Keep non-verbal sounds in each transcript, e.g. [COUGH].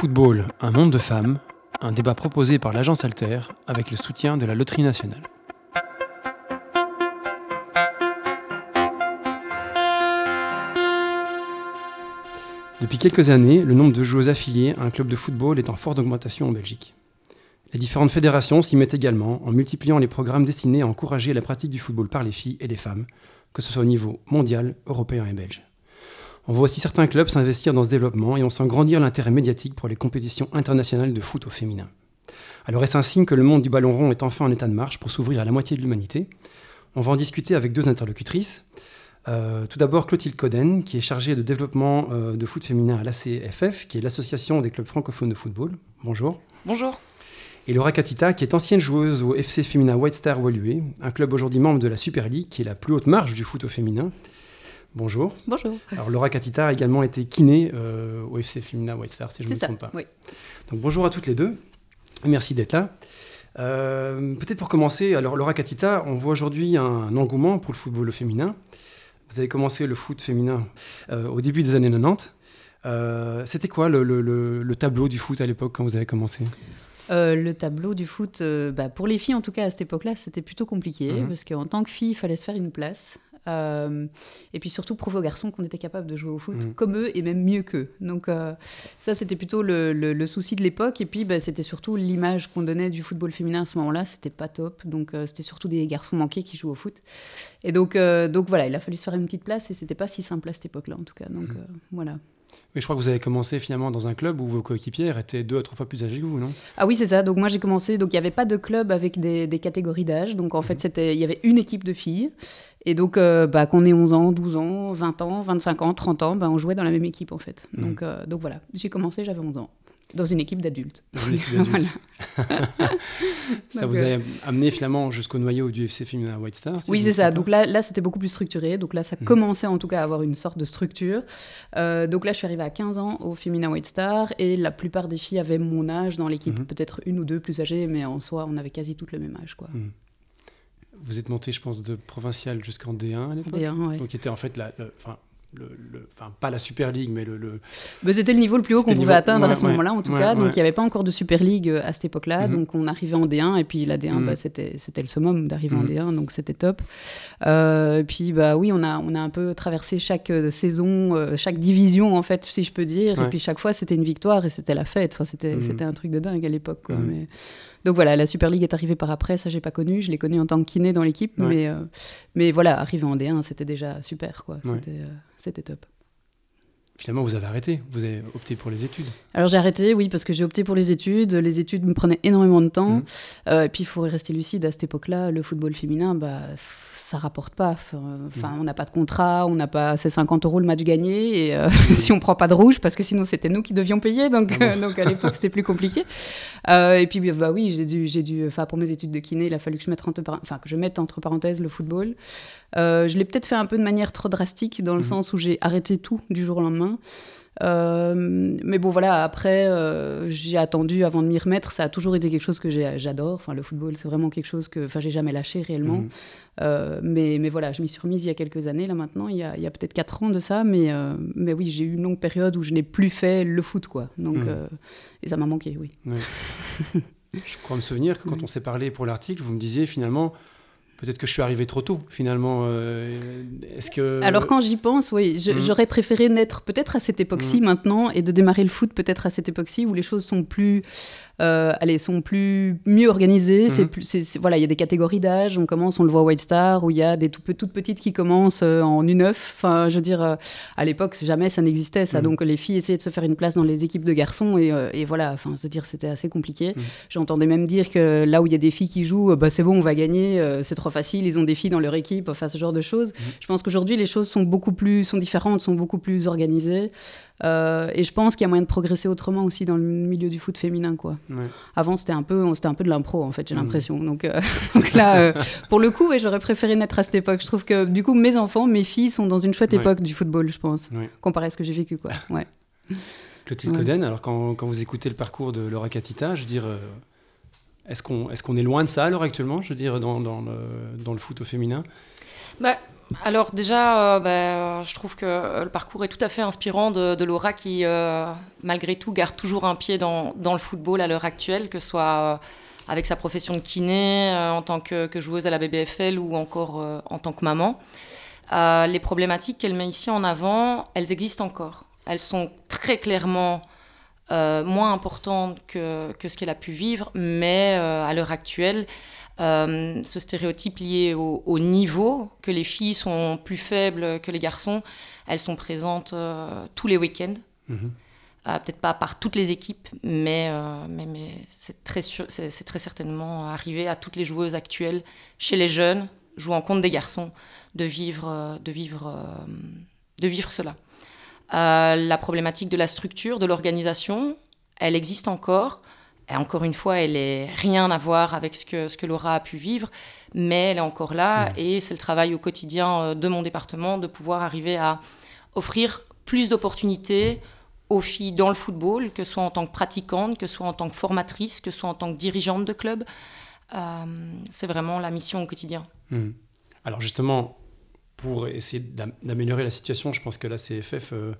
Football, un monde de femmes, un débat proposé par l'agence Alter avec le soutien de la Loterie nationale. Depuis quelques années, le nombre de joueuses affiliées à un club de football est en forte augmentation en Belgique. Les différentes fédérations s'y mettent également en multipliant les programmes destinés à encourager la pratique du football par les filles et les femmes, que ce soit au niveau mondial, européen et belge. On voit aussi certains clubs s'investir dans ce développement et on sent grandir l'intérêt médiatique pour les compétitions internationales de foot au féminin. Alors est-ce un signe que le monde du ballon rond est enfin en état de marche pour s'ouvrir à la moitié de l'humanité? On va en discuter avec deux interlocutrices. Euh, tout d'abord Clotilde Coden, qui est chargée de développement euh, de foot féminin à l'ACFF, qui est l'association des clubs francophones de football. Bonjour. Bonjour. Et Laura Katita, qui est ancienne joueuse au FC féminin White Star Woluwe, un club aujourd'hui membre de la Super League, qui est la plus haute marge du foot au féminin. Bonjour. Bonjour. Alors Laura Katita a également été kiné euh, au FC Femina White Star, si je ne me trompe pas. Oui. Donc bonjour à toutes les deux. Merci d'être là. Euh, peut-être pour commencer, alors Laura Katita, on voit aujourd'hui un engouement pour le football féminin. Vous avez commencé le foot féminin euh, au début des années 90. C'était quoi le, tableau du foot à l'époque quand vous avez commencé? Le tableau du foot, bah, pour les filles en tout cas à cette époque-là, c'était plutôt compliqué mhm. parce qu'en tant que fille, il fallait se faire une place. Euh, et puis surtout prouver aux garçons qu'on était capable de jouer au foot mm. comme eux et même mieux qu'eux. Donc euh, ça, c'était plutôt le, souci de l'époque. Et puis bah, c'était surtout l'image qu'on donnait du football féminin à ce moment-là. C'était pas top. Donc euh, c'était surtout des garçons manqués qui jouent au foot. Et donc, donc voilà, il a fallu se faire une petite place et c'était pas si simple à cette époque-là en tout cas. Donc mm. voilà. Mais je crois que vous avez commencé finalement dans un club où vos coéquipières étaient deux à trois fois plus âgées que vous, non? Ah oui, c'est ça. Donc moi j'ai commencé, donc il n'y avait pas de club avec des, catégories d'âge. Donc en fait, mhm. c'était, il y avait une équipe de filles. Et donc, euh, bah, qu'on ait 11 ans, 12 ans, 20 ans, 25 ans, 30 ans, bah, on jouait dans la même équipe en fait. Mhm. Donc, euh, donc voilà, j'ai commencé, j'avais 11 ans. Dans une équipe d'adultes. [LAUGHS] ça vous a euh, amené finalement jusqu'au noyau du FC Féminin White Star Oui, c'est ça. Donc là, là c'était beaucoup plus structuré. Donc là, ça mhm. commençait en tout cas à avoir une sorte de structure. Euh, donc là, je suis arrivée à 15 ans au Féminin White Star et la plupart des filles avaient mon âge dans l'équipe. Mhm. Peut-être une ou deux plus âgées, mais en soi, on avait quasi toutes le même âge. Quoi. Mhm. Vous êtes montée, je pense, de provincial jusqu'en D1 à l'époque D1, oui. Donc, qui était en fait la, le, enfin pas la Super League, mais le. Mais c'était le niveau le plus haut qu'on pouvait atteindre à ce moment-là, en tout cas. donc il n'y avait pas encore de Super League euh, à cette époque-là. Mhm. Donc on arrivait en D1 et puis la D1, bah, mhm. c'était c'était le summum d'arriver en mhm. D1, donc c'était top. Euh, puis bah oui, on a on a un peu traversé chaque euh, saison, chaque division en fait, si je peux dire. Et puis chaque fois c'était une victoire et c'était la fête. Enfin c'était c'était un truc de dingue à l'époque. Mais donc voilà, la Super League est arrivée par après, ça j'ai pas connu, je l'ai connu en tant que kiné dans l'équipe, mais, euh, mais voilà, arriver en D1, c'était déjà super, quoi. C'était euh, top. Finalement, vous avez arrêté, vous avez opté pour les études. Alors j'ai arrêté, oui, parce que j'ai opté pour les études. Les études me prenaient énormément de temps. Mmh. Euh, et puis il faut rester lucide, à cette époque-là, le football féminin, bah, ça rapporte pas. Enfin, on n'a pas de contrat, on n'a pas ces 50 euros le match gagné, et euh, [LAUGHS] si on prend pas de rouge, parce que sinon c'était nous qui devions payer, donc, ah euh, donc à l'époque c'était plus compliqué. Et puis bah oui, j'ai dû, j'ai dû, enfin pour mes études de kiné, il a fallu que je mette entre, enfin que je mette entre parenthèses le football. Je l'ai peut-être fait un peu de manière trop drastique, dans le mmh. sens où j'ai arrêté tout du jour au lendemain. Euh, mais bon, voilà, après, euh, j'ai attendu avant de m'y remettre. Ça a toujours été quelque chose que j'adore. Enfin, le football, c'est vraiment quelque chose que enfin, j'ai jamais lâché réellement. Mhm. Euh, mais, mais voilà, je m'y suis remise il y a quelques années, là maintenant, il y a, il y a peut-être 4 ans de ça. Mais, mais oui, j'ai eu une longue période où je n'ai plus fait le foot, quoi. Donc, mhm. et ça m'a manqué, oui. [LAUGHS] je crois me souvenir que quand on s'est parlé pour l'article, vous me disiez finalement Peut-être que je suis arrivé trop tôt, finalement. Euh, est-ce que... Alors, quand j'y pense, oui, mmh. j'aurais préféré naître peut-être à cette époque-ci mmh. maintenant et de démarrer le foot peut-être à cette époque-ci où les choses sont plus euh, allez, sont plus mieux organisées. C'est mhm. plus, voilà, il y a des catégories d'âge. On commence, on le voit White Star, où il y a des tout, toutes petites qui commencent euh, en U9. Enfin, je veux dire, euh, à l'époque, jamais ça n'existait ça. Mhm. Donc les filles essayaient de se faire une place dans les équipes de garçons et, et voilà. Enfin, cest dire, c'était assez compliqué. Mhm. J'entendais même dire que là où il y a des filles qui jouent, bah c'est bon, on va gagner, c'est trop facile. Ils ont des filles dans leur équipe, enfin ce genre de choses. Je pense qu'aujourd'hui les choses sont beaucoup plus, sont différentes, sont beaucoup plus organisées. Euh, et je pense qu'il y a moyen de progresser autrement aussi dans le milieu du foot féminin. Quoi. Avant, c'était un, peu, c'était un peu de l'impro, en fait, j'ai mmh. l'impression. Donc, euh, [LAUGHS] donc, là, euh, pour le coup, j'aurais préféré naître à cette époque. Je trouve que, du coup, mes enfants, mes filles sont dans une chouette époque du football, je pense, comparé à ce que j'ai vécu. Quoi. Ouais. Clotilde Coden, alors quand, quand, vous écoutez le parcours de Laura Katita, je veux dire, est-ce qu'on est, qu'on est loin de ça à l'heure actuellement, je veux dire, dans, dans, le, dans le foot au féminin? Bah, alors déjà, euh, bah, je trouve que le parcours est tout à fait inspirant de, Laura qui, malgré tout, garde toujours un pied dans, le football à l'heure actuelle, que ce soit avec sa profession de kiné, en tant que, joueuse à la BBFL ou encore en tant que maman. les problématiques qu'elle met ici en avant, elles existent encore. Elles sont très clairement moins importantes que ce qu'elle a pu vivre, mais à l'heure actuelle, euh, ce stéréotype lié au, niveau, que les filles sont plus faibles que les garçons, elles sont présentes euh, tous les week-ends. Mhm. Euh, peut-être pas par toutes les équipes, mais, mais, mais c'est très, certainement arrivé à toutes les joueuses actuelles, chez les jeunes, jouant contre des garçons, de vivre, de vivre, de vivre cela. la problématique de la structure, de l'organisation, elle existe encore encore une fois, elle n'est rien à voir avec ce que, ce que Laura a pu vivre, mais elle est encore là et c'est le travail au quotidien euh, de mon département de pouvoir arriver à offrir plus d'opportunités aux filles dans le football, que ce soit en tant que pratiquante, que ce soit en tant que formatrice, que ce soit en tant que dirigeante de club. Euh, c'est vraiment la mission au quotidien. Hmm. Alors justement, pour essayer d'améliorer la situation, je pense que la CFF euh,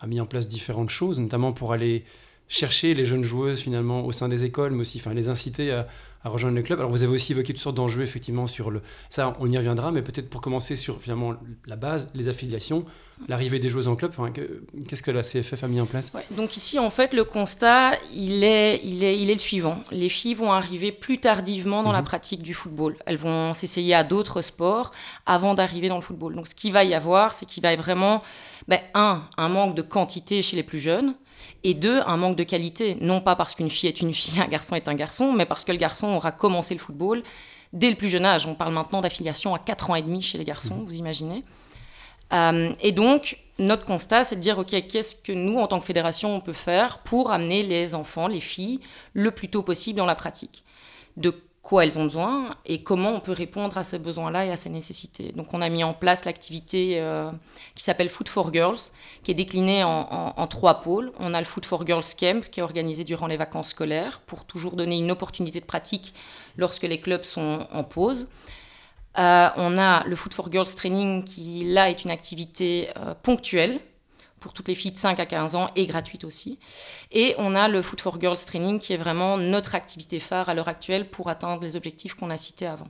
a mis en place différentes choses, notamment pour aller chercher les jeunes joueuses finalement au sein des écoles, mais aussi enfin, les inciter à, rejoindre le club. Alors vous avez aussi évoqué toutes sortes d'enjeux effectivement sur le... Ça, on y reviendra, mais peut-être pour commencer sur finalement la base, les affiliations, l'arrivée des joueuses en club, enfin, qu'est-ce que la CFF a mis en place? Donc ici, en fait, le constat, il est, il, est, il est le suivant. Les filles vont arriver plus tardivement dans la mhm. pratique du football. Elles vont s'essayer à d'autres sports avant d'arriver dans le football. Donc ce qu'il va y avoir, c'est qu'il va y vraiment, ben, un, un manque de quantité chez les plus jeunes et deux, un manque de qualité. Non pas parce qu'une fille est une fille, [LAUGHS] un garçon est un garçon, mais parce que le garçon aura commencé le football dès le plus jeune âge. On parle maintenant d'affiliation à 4 ans et demi chez les garçons, mmh. vous imaginez. Euh, et donc, notre constat, c'est de dire, OK, qu'est-ce que nous, en tant que fédération, on peut faire pour amener les enfants, les filles, le plus tôt possible dans la pratique? De quoi elles ont besoin et comment on peut répondre à ces besoins-là et à ces nécessités. Donc on a mis en place l'activité euh, qui s'appelle Food for Girls, qui est déclinée en, trois pôles. On a le Food for Girls Camp, qui est organisé durant les vacances scolaires, pour toujours donner une opportunité de pratique lorsque les clubs sont en pause. Euh, on a le Food for Girls Training, qui là est une activité euh, ponctuelle, pour toutes les filles de 5 à 15 ans et gratuite aussi. Et on a le Food for Girls Training qui est vraiment notre activité phare à l'heure actuelle pour atteindre les objectifs qu'on a cités avant.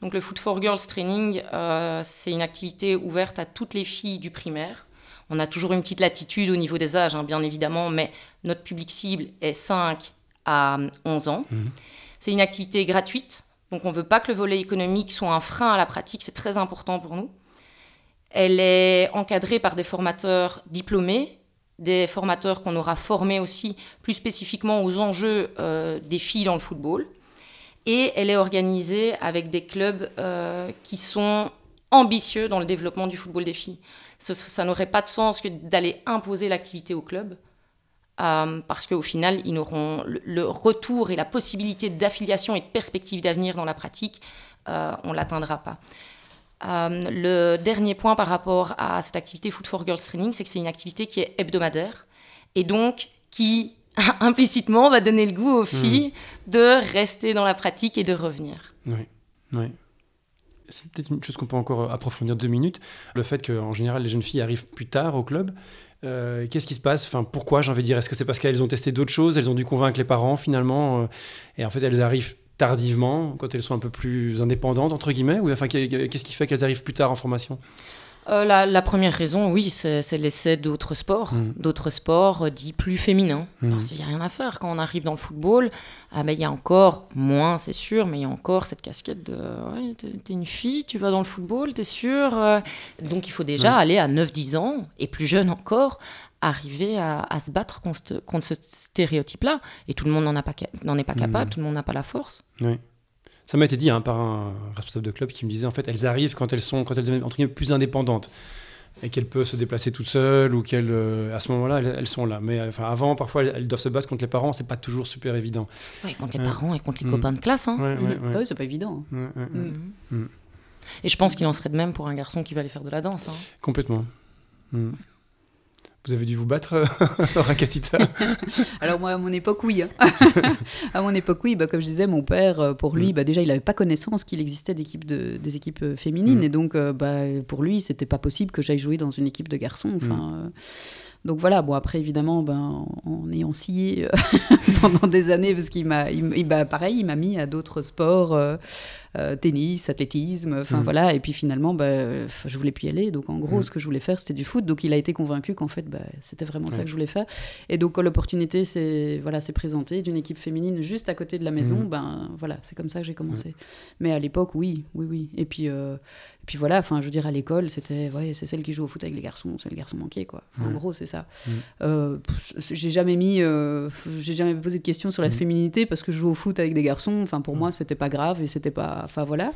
Donc le Food for Girls Training, euh, c'est une activité ouverte à toutes les filles du primaire. On a toujours une petite latitude au niveau des âges, hein, bien évidemment, mais notre public cible est 5 à 11 ans. Mhm. C'est une activité gratuite, donc on ne veut pas que le volet économique soit un frein à la pratique, c'est très important pour nous. Elle est encadrée par des formateurs diplômés, des formateurs qu'on aura formés aussi plus spécifiquement aux enjeux euh, des filles dans le football. Et elle est organisée avec des clubs euh, qui sont ambitieux dans le développement du football des filles. Ça, n'aurait pas de sens que d'aller imposer l'activité au club, euh, parce qu'au final, ils n'auront le, retour et la possibilité d'affiliation et de perspective d'avenir dans la pratique, on ne l'atteindra pas. Euh, le dernier point par rapport à cette activité Food for Girls Training, c'est que c'est une activité qui est hebdomadaire et donc qui [LAUGHS] implicitement va donner le goût aux hmm. filles de rester dans la pratique et de revenir. Oui, oui. C'est peut-être une chose qu'on peut encore approfondir deux minutes. Le fait qu'en général, les jeunes filles arrivent plus tard au club. Euh, qu'est-ce qui se passe? Enfin, pourquoi J'ai envie de dire, est-ce que c'est parce qu'elles ont testé d'autres choses? Elles ont dû convaincre les parents finalement euh, Et en fait, elles arrivent tardivement, quand elles sont un peu plus indépendantes, entre guillemets ou, enfin, Qu'est-ce qui fait qu'elles arrivent plus tard en formation? Euh, la, première raison, oui, c'est l'essai d'autres sports, mm. d'autres sports euh, dits plus féminins. Mm. Parce qu'il n'y a rien à faire. Quand on arrive dans le football, ah ben, il y a encore, moins c'est sûr, mais il y a encore cette casquette de ouais, t'es une fille, tu vas dans le football, t'es sûr. Euh. Donc il faut déjà aller à 9-10 ans, et plus jeune encore, arriver à, se battre contre, ce stéréotype-là. Et tout le monde n'en est pas capable, mmh. tout le monde n'a pas la force. Oui. Ça m'a été dit hein, par un responsable de club qui me disait en fait elles arrivent quand elles sont quand elles deviennent entre guillemets, plus indépendantes et qu'elles peuvent se déplacer toutes seules ou qu'elles euh, à ce moment-là elles, sont là mais enfin avant parfois elles, doivent se battre contre les parents c'est pas toujours super évident oui contre les parents et contre les mmh. copains de classe hein. mmh. oui c'est pas évident et je pense qu'il en serait de même pour un garçon qui va aller faire de la danse hein. complètement Vous avez dû vous battre, [LAUGHS] Rakatita [LAUGHS] Alors moi, à mon époque, oui. Hein. [LAUGHS] à mon époque, oui. Bah, comme je disais, mon père, euh, pour lui, mm. bah, déjà, il n'avait pas connaissance qu'il existait de, des équipes euh, féminines. Mm. Et donc, euh, bah, pour lui, c'était pas possible que j'aille jouer dans une équipe de garçons. Enfin, mm. Donc voilà, bon après évidemment, ben, en ayant scié [LAUGHS] pendant des années, parce qu'il m'a, bah, pareil, il m'a mis à d'autres sports, euh, tennis, athlétisme, enfin mm. voilà. Et puis finalement, bah, je voulais plus y aller. Donc en gros, mm. ce que je voulais faire, c'était du foot. Donc il a été convaincu qu'en fait, bah, c'était vraiment ça que je voulais faire. Et donc l'opportunité s'est voilà, présentée d'une équipe féminine juste à côté de la maison. Mm. Ben voilà, c'est comme ça que j'ai commencé. Mais à l'époque, oui, oui, oui. Et puis, euh, puis voilà, enfin, je veux dire, à l'école, c'était, ouais, c'est celle qui joue au foot avec les garçons, c'est le garçon manqué, quoi. En gros, c'est ça. Euh, j'ai jamais mis, j'ai jamais posé de questions sur la féminité parce que je joue au foot avec des garçons. Enfin, pour moi, c'était pas grave et c'était pas Enfin voilà.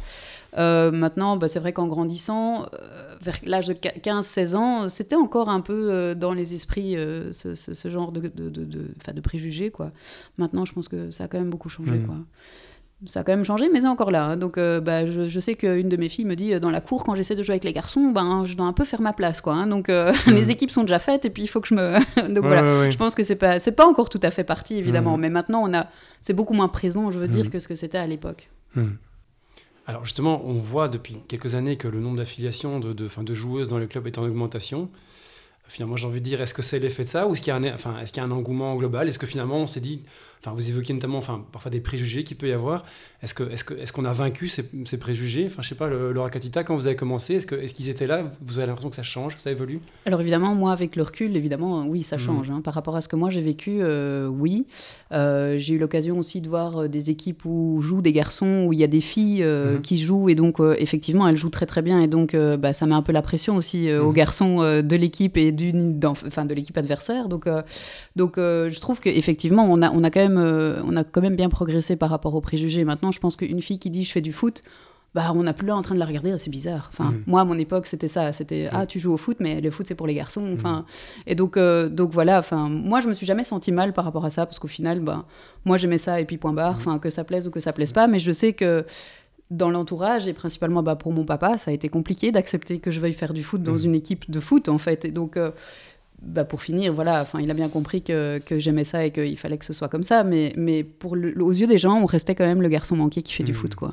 Euh, maintenant, bah, c'est vrai qu'en grandissant, euh, vers l'âge de 15-16 ans, c'était encore un peu euh, dans les esprits ce, genre de, de, de, de, préjugés. Quoi. Maintenant, je pense que ça a quand même beaucoup changé. Mmh. Quoi. Ça a quand même changé, mais c'est encore là. Hein. Donc, bah, je, sais qu'une de mes filles me dit dans la cour, quand j'essaie de jouer avec les garçons, ben, je dois un peu faire ma place. Quoi, hein. Donc, [LAUGHS] mmh. les équipes sont déjà faites et puis il faut que je me. [LAUGHS] Donc, voilà. Je pense que c'est pas, pas encore tout à fait parti, évidemment. Mmh. Mais maintenant, on a, c'est beaucoup moins présent, je veux dire, que ce que c'était à l'époque. Alors justement, on voit depuis quelques années que le nombre d'affiliations de, de, de, joueuses dans le club est en augmentation. Finalement, j'ai envie de dire, est-ce que c'est l'effet de ça ou est-ce qu'il y, a un, enfin, est qu'il y a un engouement global? Est-ce que finalement, on s'est dit, enfin, vous évoquez notamment enfin, parfois des préjugés qu'il peut y avoir. Est-ce, que, est-ce, que, est-ce qu'on a vaincu ces, ces préjugés? Enfin, je sais pas, Laura Katita, quand vous avez commencé, est-ce, que, est-ce qu'ils étaient là? Vous avez l'impression que ça change, que ça évolue? Alors évidemment, moi, avec le recul, évidemment, oui, ça mmh. change. Hein. Par rapport à ce que moi j'ai vécu, euh, oui. Euh, j'ai eu l'occasion aussi de voir euh, des équipes où jouent des garçons, où il y a des filles mmh. qui jouent, et donc effectivement, elles jouent très très bien, et donc bah, ça met un peu la pression aussi aux mmh. garçons de l'équipe et d'une, enfin, de l'équipe adversaire. Donc, donc je trouve qu'effectivement, on a, on a quand même... on a quand même bien progressé par rapport aux préjugés. Maintenant, je pense qu'une fille qui dit je fais du foot, bah, on n'a plus là en train de la regarder, c'est bizarre. Enfin, mm. Moi, à mon époque, c'était ça. C'était mm. Ah, tu joues au foot, mais le foot, c'est pour les garçons. Mm. Enfin, Et donc, euh, donc voilà, enfin, moi, je me suis jamais senti mal par rapport à ça, parce qu'au final, bah, moi, j'aimais ça, et puis point barre, enfin, que ça plaise ou que ça plaise pas. Mais je sais que dans l'entourage, et principalement bah, pour mon papa, ça a été compliqué d'accepter que je veuille faire du foot dans une équipe de foot, en fait. Et donc, euh, bah pour finir, voilà, enfin, il a bien compris que, que j'aimais ça et qu'il fallait que ce soit comme ça, mais, mais pour aux yeux des gens, on restait quand même le garçon manqué qui fait du mmh. foot, quoi.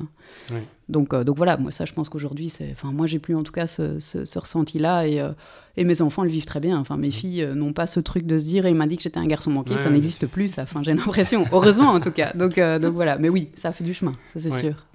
Donc, euh, donc voilà, moi ça, je pense qu'aujourd'hui, c'est, enfin, moi j'ai plus en tout cas ce, ce, ressenti-là et, euh, et, mes enfants le vivent très bien. Enfin, mes mmh. filles euh, n'ont pas ce truc de se dire, il m'a dit que j'étais un garçon manqué, ça n'existe plus, ça. Enfin, j'ai [LAUGHS] l'impression, heureusement en tout cas. Donc, donc voilà, mais oui, ça a fait du chemin, ça c'est sûr.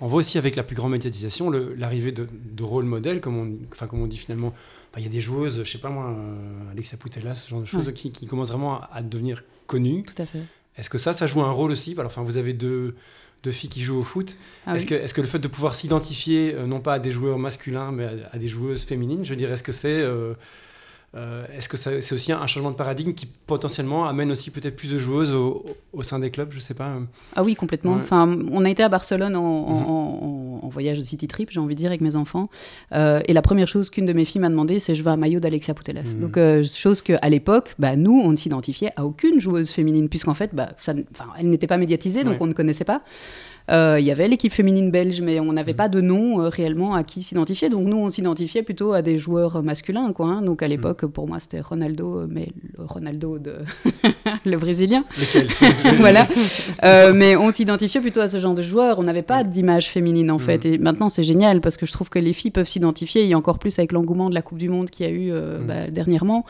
On voit aussi avec la plus grande médiatisation l'arrivée de, de rôle modèle, comme on, enfin, comme on dit finalement il y a des joueuses, je sais pas moi, euh, Alexa Putella, ce genre de choses qui, qui, commencent vraiment à, devenir connues. Tout à fait. Est-ce que ça, ça joue un rôle aussi? Alors, enfin, vous avez deux, deux filles qui jouent au foot. Ah est-ce que, est que, le fait de pouvoir s'identifier, euh, non pas à des joueurs masculins, mais à, des joueuses féminines, je dirais, est-ce que c'est euh, euh, est-ce que c'est aussi un changement de paradigme qui potentiellement amène aussi peut-être plus de joueuses au, sein des clubs Je sais pas. Ah oui, complètement. Enfin, on a été à Barcelone en, mhm. voyage de city trip, j'ai envie de dire, avec mes enfants. Euh, et la première chose qu'une de mes filles m'a demandé, c'est je veux un maillot d'Alexia Putellas. Mhm. Donc, euh, chose qu'à l'époque, bah, nous, on ne s'identifiait à aucune joueuse féminine, puisqu'en fait, bah, ça, elle n'était pas médiatisée, donc on ne connaissait pas. Euh, il y avait l'équipe féminine belge, mais on n'avait mm. pas de nom euh, réellement à qui s'identifier. Donc nous, on s'identifiait plutôt à des joueurs masculins. Quoi, hein. Donc à l'époque, mm. pour moi, c'était Ronaldo, mais le Ronaldo de [LAUGHS] le Brésilien. Lequel [LAUGHS] Voilà. Euh, mais on s'identifiait plutôt à ce genre de joueurs. On n'avait pas d'image féminine en fait. Et maintenant, c'est génial parce que je trouve que les filles peuvent s'identifier. Et encore plus avec l'engouement de la Coupe du Monde qu'il y a eu bah, dernièrement.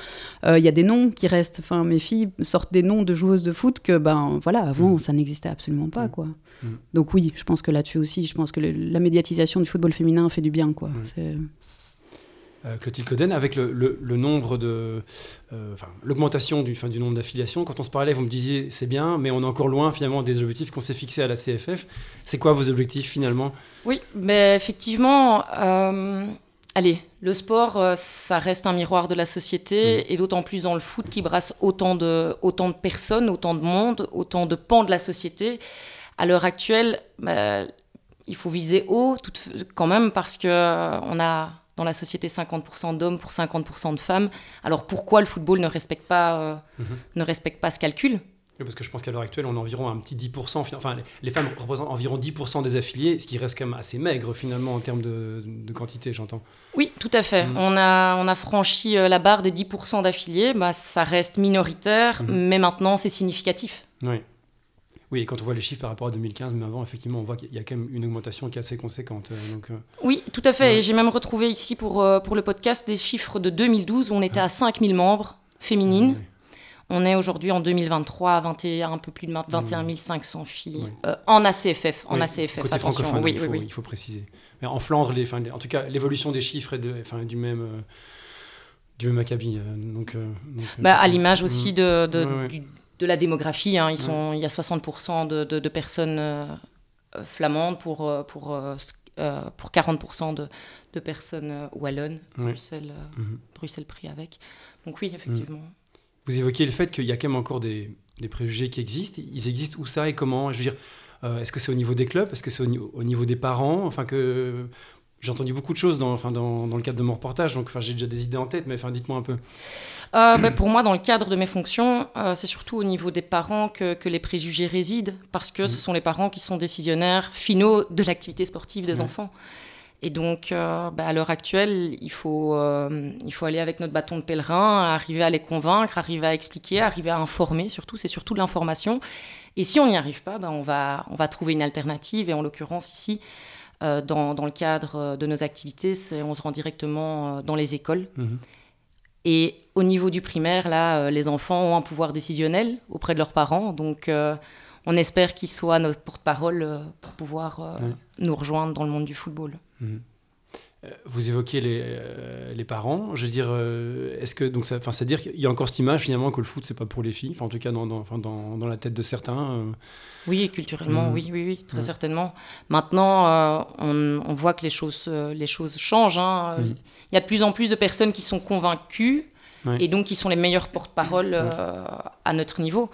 Il y a des noms qui restent. Enfin, mes filles sortent des noms de joueuses de foot que, ben voilà, avant, ça n'existait absolument pas. Quoi. Donc donc oui, je pense que là-dessus aussi, je pense que la médiatisation du football féminin fait du bien. Quoi. Euh, Clotilde Coden, avec le, nombre de. Euh, l'augmentation du, du nombre d'affiliations, quand on se parlait, vous me disiez c'est bien, mais on est encore loin finalement des objectifs qu'on s'est fixés à la CFF. C'est quoi vos objectifs finalement? Oui, mais effectivement. Euh, allez, le sport, ça reste un miroir de la société, mm. et d'autant plus dans le foot qui brasse autant de, autant de personnes, autant de monde, autant de pans de la société. À l'heure actuelle, bah, il faut viser haut quand même parce que euh, on a dans la société 50% d'hommes pour 50% de femmes. Alors pourquoi le football ne respecte pas, euh, mhm. ne respecte pas ce calcul? Parce que je pense qu'à l'heure actuelle, on a environ un petit 10%, enfin les femmes représentent environ 10% des affiliés, ce qui reste quand même assez maigre finalement en termes de, quantité, j'entends. Oui, tout à fait. Mm. On, a, on a franchi euh, la barre des 10% d'affiliés, bah, ça reste minoritaire, mm. mais maintenant c'est significatif. Oui. Oui, et quand on voit les chiffres par rapport à 2015, mais avant, effectivement, on voit qu'il y a quand même une augmentation qui est assez conséquente. Euh, donc, euh, Oui, tout à fait. Et j'ai même retrouvé ici pour, pour le podcast des chiffres de 2012 où on était à 5000 membres féminines. On est aujourd'hui en 2023 à 21, un peu plus de 21 500 filles euh, en ACFF. En ACFF, Côté attention. Oui, il, faut, il faut préciser. Mais en Flandre, les, en tout cas, l'évolution des chiffres est de, enfin, du même. Euh, du même acabit. Euh, donc, bah, à l'image aussi de, de, la démographie, hein, ils sont, il y a 60% de, personnes flamandes pour, pour, pour 40% de, personnes wallonnes. Bruxelles, mhm. Bruxelles pris avec. Donc oui, effectivement. Vous évoquiez le fait qu'il y a quand même encore des, préjugés qui existent. Ils existent où ça et comment? Je veux dire, euh, est-ce que c'est au niveau des clubs? Est-ce que c'est au, niveau des parents? Enfin que j'ai entendu beaucoup de choses dans, enfin, dans, le cadre de mon reportage, donc enfin, j'ai déjà des idées en tête, mais enfin, dites-moi un peu. Euh, ben, pour moi, dans le cadre de mes fonctions, euh, c'est surtout au niveau des parents que, les préjugés résident, parce que ce mmh. sont les parents qui sont décisionnaires finaux de l'activité sportive des mmh. enfants. Et donc, euh, bah, à l'heure actuelle, il faut, il faut aller avec notre bâton de pèlerin, arriver à les convaincre, arriver à expliquer, arriver à informer, surtout, c'est surtout de l'information. Et si on n'y arrive pas, bah, on, va, on va trouver une alternative. Et en l'occurrence, ici, dans, dans, le cadre de nos activités, on se rend directement dans les écoles. Mhm. Et au niveau du primaire, là, les enfants ont un pouvoir décisionnel auprès de leurs parents. Donc, on espère qu'ils soient notre porte-parole pour pouvoir nous rejoindre dans le monde du football. Mhm. Euh, vous évoquez les, euh, les, parents. Je veux dire, euh, est-ce que donc ça, enfin, c'est dire qu'il y a encore cette image finalement que le foot c'est pas pour les filles. Enfin, en tout cas, dans, dans, dans, dans la tête de certains. Oui, culturellement, mhm. oui, oui, oui, très certainement. Maintenant, on, on, voit que les choses, les choses changent. Hein. Mhm. Il y a de plus en plus de personnes qui sont convaincues et donc qui sont les meilleurs porte-parole à notre niveau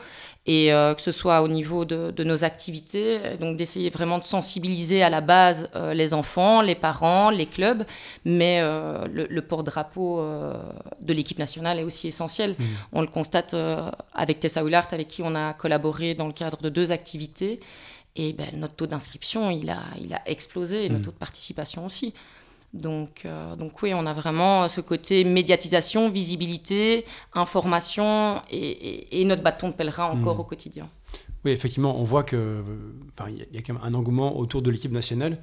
et euh, que ce soit au niveau de, nos activités, donc d'essayer vraiment de sensibiliser à la base euh, les enfants, les parents, les clubs, mais euh, le, port-drapeau de l'équipe nationale est aussi essentiel. Mmh. On le constate avec Tessa Willard, avec qui on a collaboré dans le cadre de deux activités, et ben, notre taux d'inscription, il a, il a explosé, et notre mmh. taux de participation aussi. Donc, euh, donc oui, on a vraiment ce côté médiatisation, visibilité, information et, notre bâton de pèlerin encore hmm. au quotidien. Oui, effectivement, on voit qu'il y, a quand même un engouement autour de l'équipe nationale.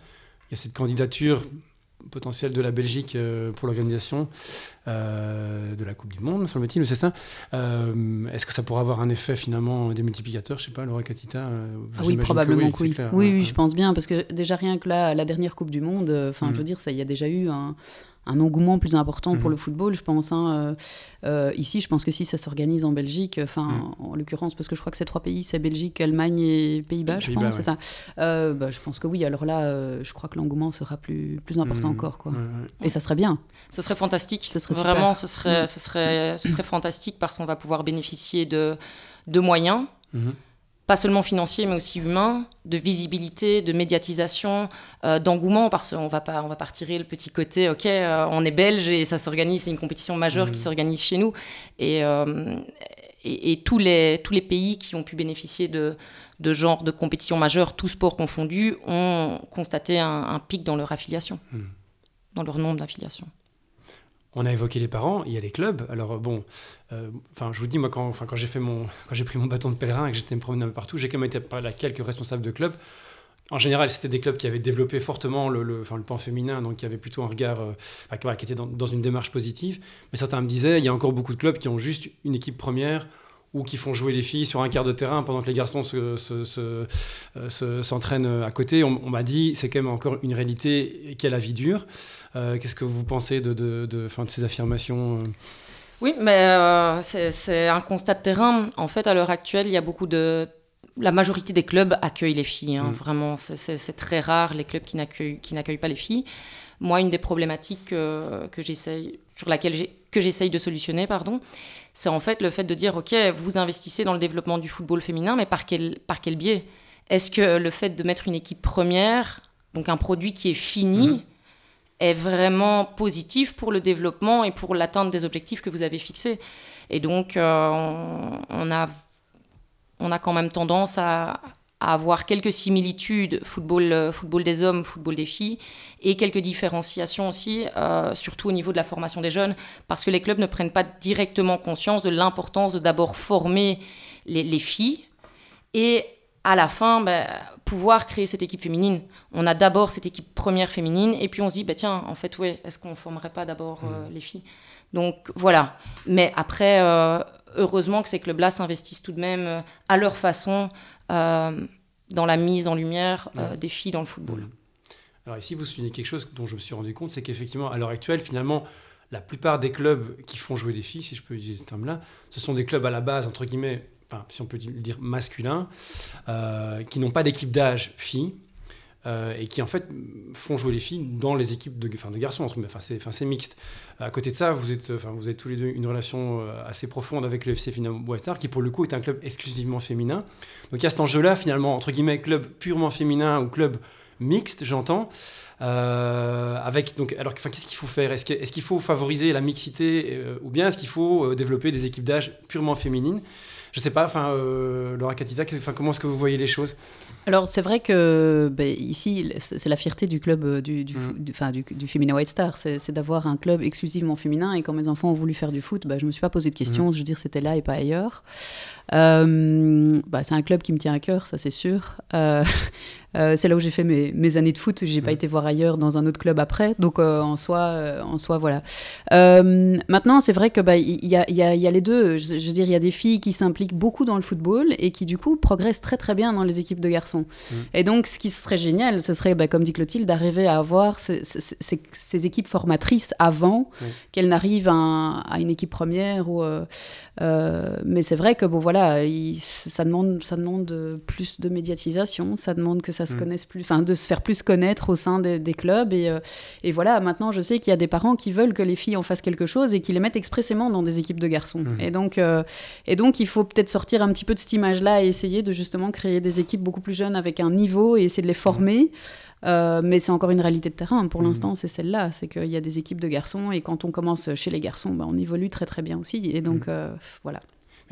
Il y a cette candidature potentiel de la Belgique euh, pour l'organisation euh, de la Coupe du Monde, semble-t-il, c'est ça. Euh, est-ce que ça pourrait avoir un effet finalement des multiplicateurs Je sais pas, Laura Catita ah Oui, probablement que oui. oui. Oui, je pense bien, parce que déjà rien que là, la dernière Coupe du Monde, enfin, je veux mm. dire, ça, il y a déjà eu un, un engouement plus important pour mhm. le football, je pense. Hein. Euh, euh, ici, je pense que si ça s'organise en Belgique, enfin, mhm. en l'occurrence, parce que je crois que ces trois pays, c'est Belgique, Allemagne et Pays-Bas, je pense, c'est ça. Euh, bah, je pense que oui. Alors là, je crois que l'engouement sera plus, plus important mhm. encore, quoi. Et ça serait bien. Ce serait fantastique. Ce serait Vraiment, ce serait, ce serait, ce serait fantastique parce qu'on va pouvoir bénéficier de, de moyens pas seulement financier, mais aussi humain, de visibilité, de médiatisation, euh, d'engouement, parce qu'on va pas, on va pas retirer le petit côté, ok, euh, on est belge et ça s'organise, c'est une compétition majeure qui mmh. s'organise chez nous. Euh, et, et, tous, les, tous les pays qui ont pu bénéficier de, de genre de compétition majeure, tous sports confondus, ont constaté un, pic dans leur affiliation, mmh. dans leur nombre d'affiliations. On a évoqué les parents, il y a les clubs. Alors bon, euh, enfin je vous dis moi quand, quand j'ai fait mon, [LAUGHS] quand j'ai pris mon bâton de pèlerin et que j'étais me promener un peu partout, j'ai quand même été à quelques responsables de clubs. En général, c'était des clubs qui avaient développé fortement le, le, le pan féminin, donc qui avaient plutôt un regard, euh, qui, était dans, dans, une démarche positive. Mais certains me disaient, il y a encore beaucoup de clubs qui ont juste une équipe première ou qui font jouer les filles sur un quart de terrain pendant que les garçons s'entraînent se, se, se, à côté. On, m'a dit, c'est quand même encore une réalité qui a la vie dure. Euh, qu'est-ce que vous pensez de, de, de, fin, de ces affirmations euh Oui, mais euh, c'est un constat de terrain. En fait, à l'heure actuelle, il y a beaucoup de... La majorité des clubs accueillent les filles. Hein. Mm. Vraiment, c'est très rare les clubs qui n'accueillent pas les filles. Moi, une des problématiques que j'essaye, sur laquelle que j'essaye de solutionner, pardon, c'est en fait le fait de dire, OK, vous investissez dans le développement du football féminin, mais par quel, par quel biais? Est-ce que le fait de mettre une équipe première, donc un produit qui est fini, mhm. est vraiment positif pour le développement et pour l'atteinte des objectifs que vous avez fixés? Et donc, euh, on, a on a quand même tendance à, avoir quelques similitudes football, football des hommes, football des filles, et quelques différenciations aussi, surtout au niveau de la formation des jeunes, parce que les clubs ne prennent pas directement conscience de l'importance de d'abord former les, les, filles et à la fin, bah, pouvoir créer cette équipe féminine. On a d'abord cette équipe première féminine, et puis on se dit, bah, tiens, en fait, ouais, est-ce qu'on ne formerait pas d'abord euh, mmh. les filles? Donc voilà. Mais après, euh, heureusement que ces clubs-là s'investissent tout de même euh, à leur façon dans la mise en lumière des filles dans le football. Mmh. Alors ici, vous soulignez quelque chose dont je me suis rendu compte, c'est qu'effectivement, à l'heure actuelle, finalement, la plupart des clubs qui font jouer des filles, si je peux utiliser ce terme-là, ce sont des clubs à la base, entre guillemets, enfin, si on peut le dire masculins, euh, qui n'ont pas d'équipe d'âge filles. Euh, et qui en fait font jouer les filles dans les équipes de, garçons, enfin, c'est, mixte. À côté de ça, vous, êtes, vous avez tous les deux une relation euh, assez profonde avec le FC Finam qui pour le coup est un club exclusivement féminin. Donc il y a cet enjeu-là, finalement, entre guillemets, club purement féminin ou club mixte, j'entends. avec donc alors qu'est-ce qu'il faut faire? Est-ce, qu'il faut favoriser la mixité ou bien est-ce qu'il faut développer des équipes d'âge purement féminines? Je sais pas, enfin, euh, Laura Katita, comment est-ce que vous voyez les choses? Alors c'est vrai que ben, ici c'est la fierté du club euh, du, du, mm. du, du, féminin White Star, c'est d'avoir un club exclusivement féminin et quand mes enfants ont voulu faire du foot, ben, je me suis pas posé de questions, mm. je veux dire c'était là et pas ailleurs. Euh, bah, c'est un club qui me tient à cœur, ça c'est sûr. Euh, c'est là où j'ai fait mes, mes, années de foot. J'ai pas été voir ailleurs dans un autre club après. Donc en soi, en soi, voilà. maintenant, c'est vrai que bah, il y, a, y, a, y, a, les deux. Je, veux dire, il y a des filles qui s'impliquent beaucoup dans le football et qui du coup progressent très très bien dans les équipes de garçons. Mm. Et donc, ce qui serait génial, ce serait, bah, comme dit Clotilde, d'arriver à avoir ces, ces, ces, équipes formatrices avant qu'elles n'arrivent à, à, une équipe première. Ou, mais c'est vrai que bon voilà ça demande, ça demande plus de médiatisation, ça demande que ça se mm. connaisse plus, enfin de se faire plus connaître au sein des, clubs. Et, euh, et, voilà, maintenant je sais qu'il y a des parents qui veulent que les filles en fassent quelque chose et qui les mettent expressément dans des équipes de garçons. Mm. Et, donc, euh, et donc il faut peut-être sortir un petit peu de cette image-là et essayer de justement créer des équipes beaucoup plus jeunes avec un niveau et essayer de les former. Mm. Euh, mais c'est encore une réalité de terrain. Pour l'instant, c'est celle-là. C'est qu'il y a des équipes de garçons et quand on commence chez les garçons, ben, on évolue très très bien aussi. Et donc, voilà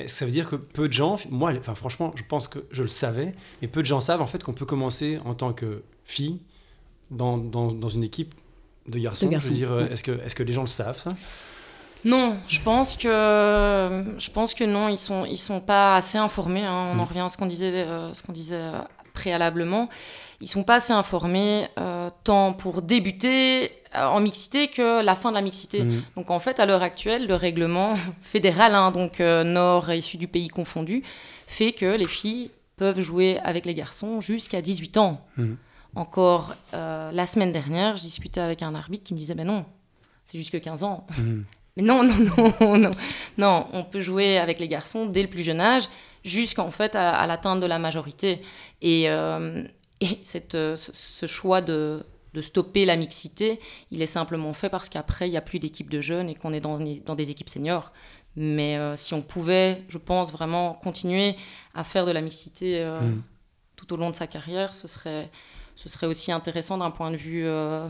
ça veut dire que peu de gens, moi, enfin, franchement, je pense que je le savais, mais peu de gens savent en fait qu'on peut commencer en tant que fille dans, dans, dans une équipe de garçons. Je veux dire, est-ce que, est que les gens le savent ça? Non, je pense que je pense que non, ils sont ils sont pas assez informés. Hein. On en mm. revient à ce qu'on disait euh, ce qu'on disait préalablement. Ils sont pas assez informés euh, tant pour débuter euh, en mixité que la fin de la mixité. Mm. Donc en fait, à l'heure actuelle, le règlement [LAUGHS] fédéral, hein, donc euh, nord et sud du pays confondu, fait que les filles peuvent jouer avec les garçons jusqu'à 18 ans. Mm. Encore euh, la semaine dernière, je discutais avec un arbitre qui me disait, ben non, c'est jusque 15 ans. Mm. [LAUGHS] Mais non, non, non, [LAUGHS] non, non, on peut jouer avec les garçons dès le plus jeune âge, jusqu'en fait à, l'atteinte de la majorité. Et, et cette, ce choix de, de stopper la mixité, il est simplement fait parce qu'après, il n'y a plus d'équipe de jeunes et qu'on est dans, dans, des équipes seniors. Mais euh, si on pouvait, je pense, vraiment continuer à faire de la mixité euh, mm. tout au long de sa carrière, ce serait, ce serait aussi intéressant d'un point de vue... Euh,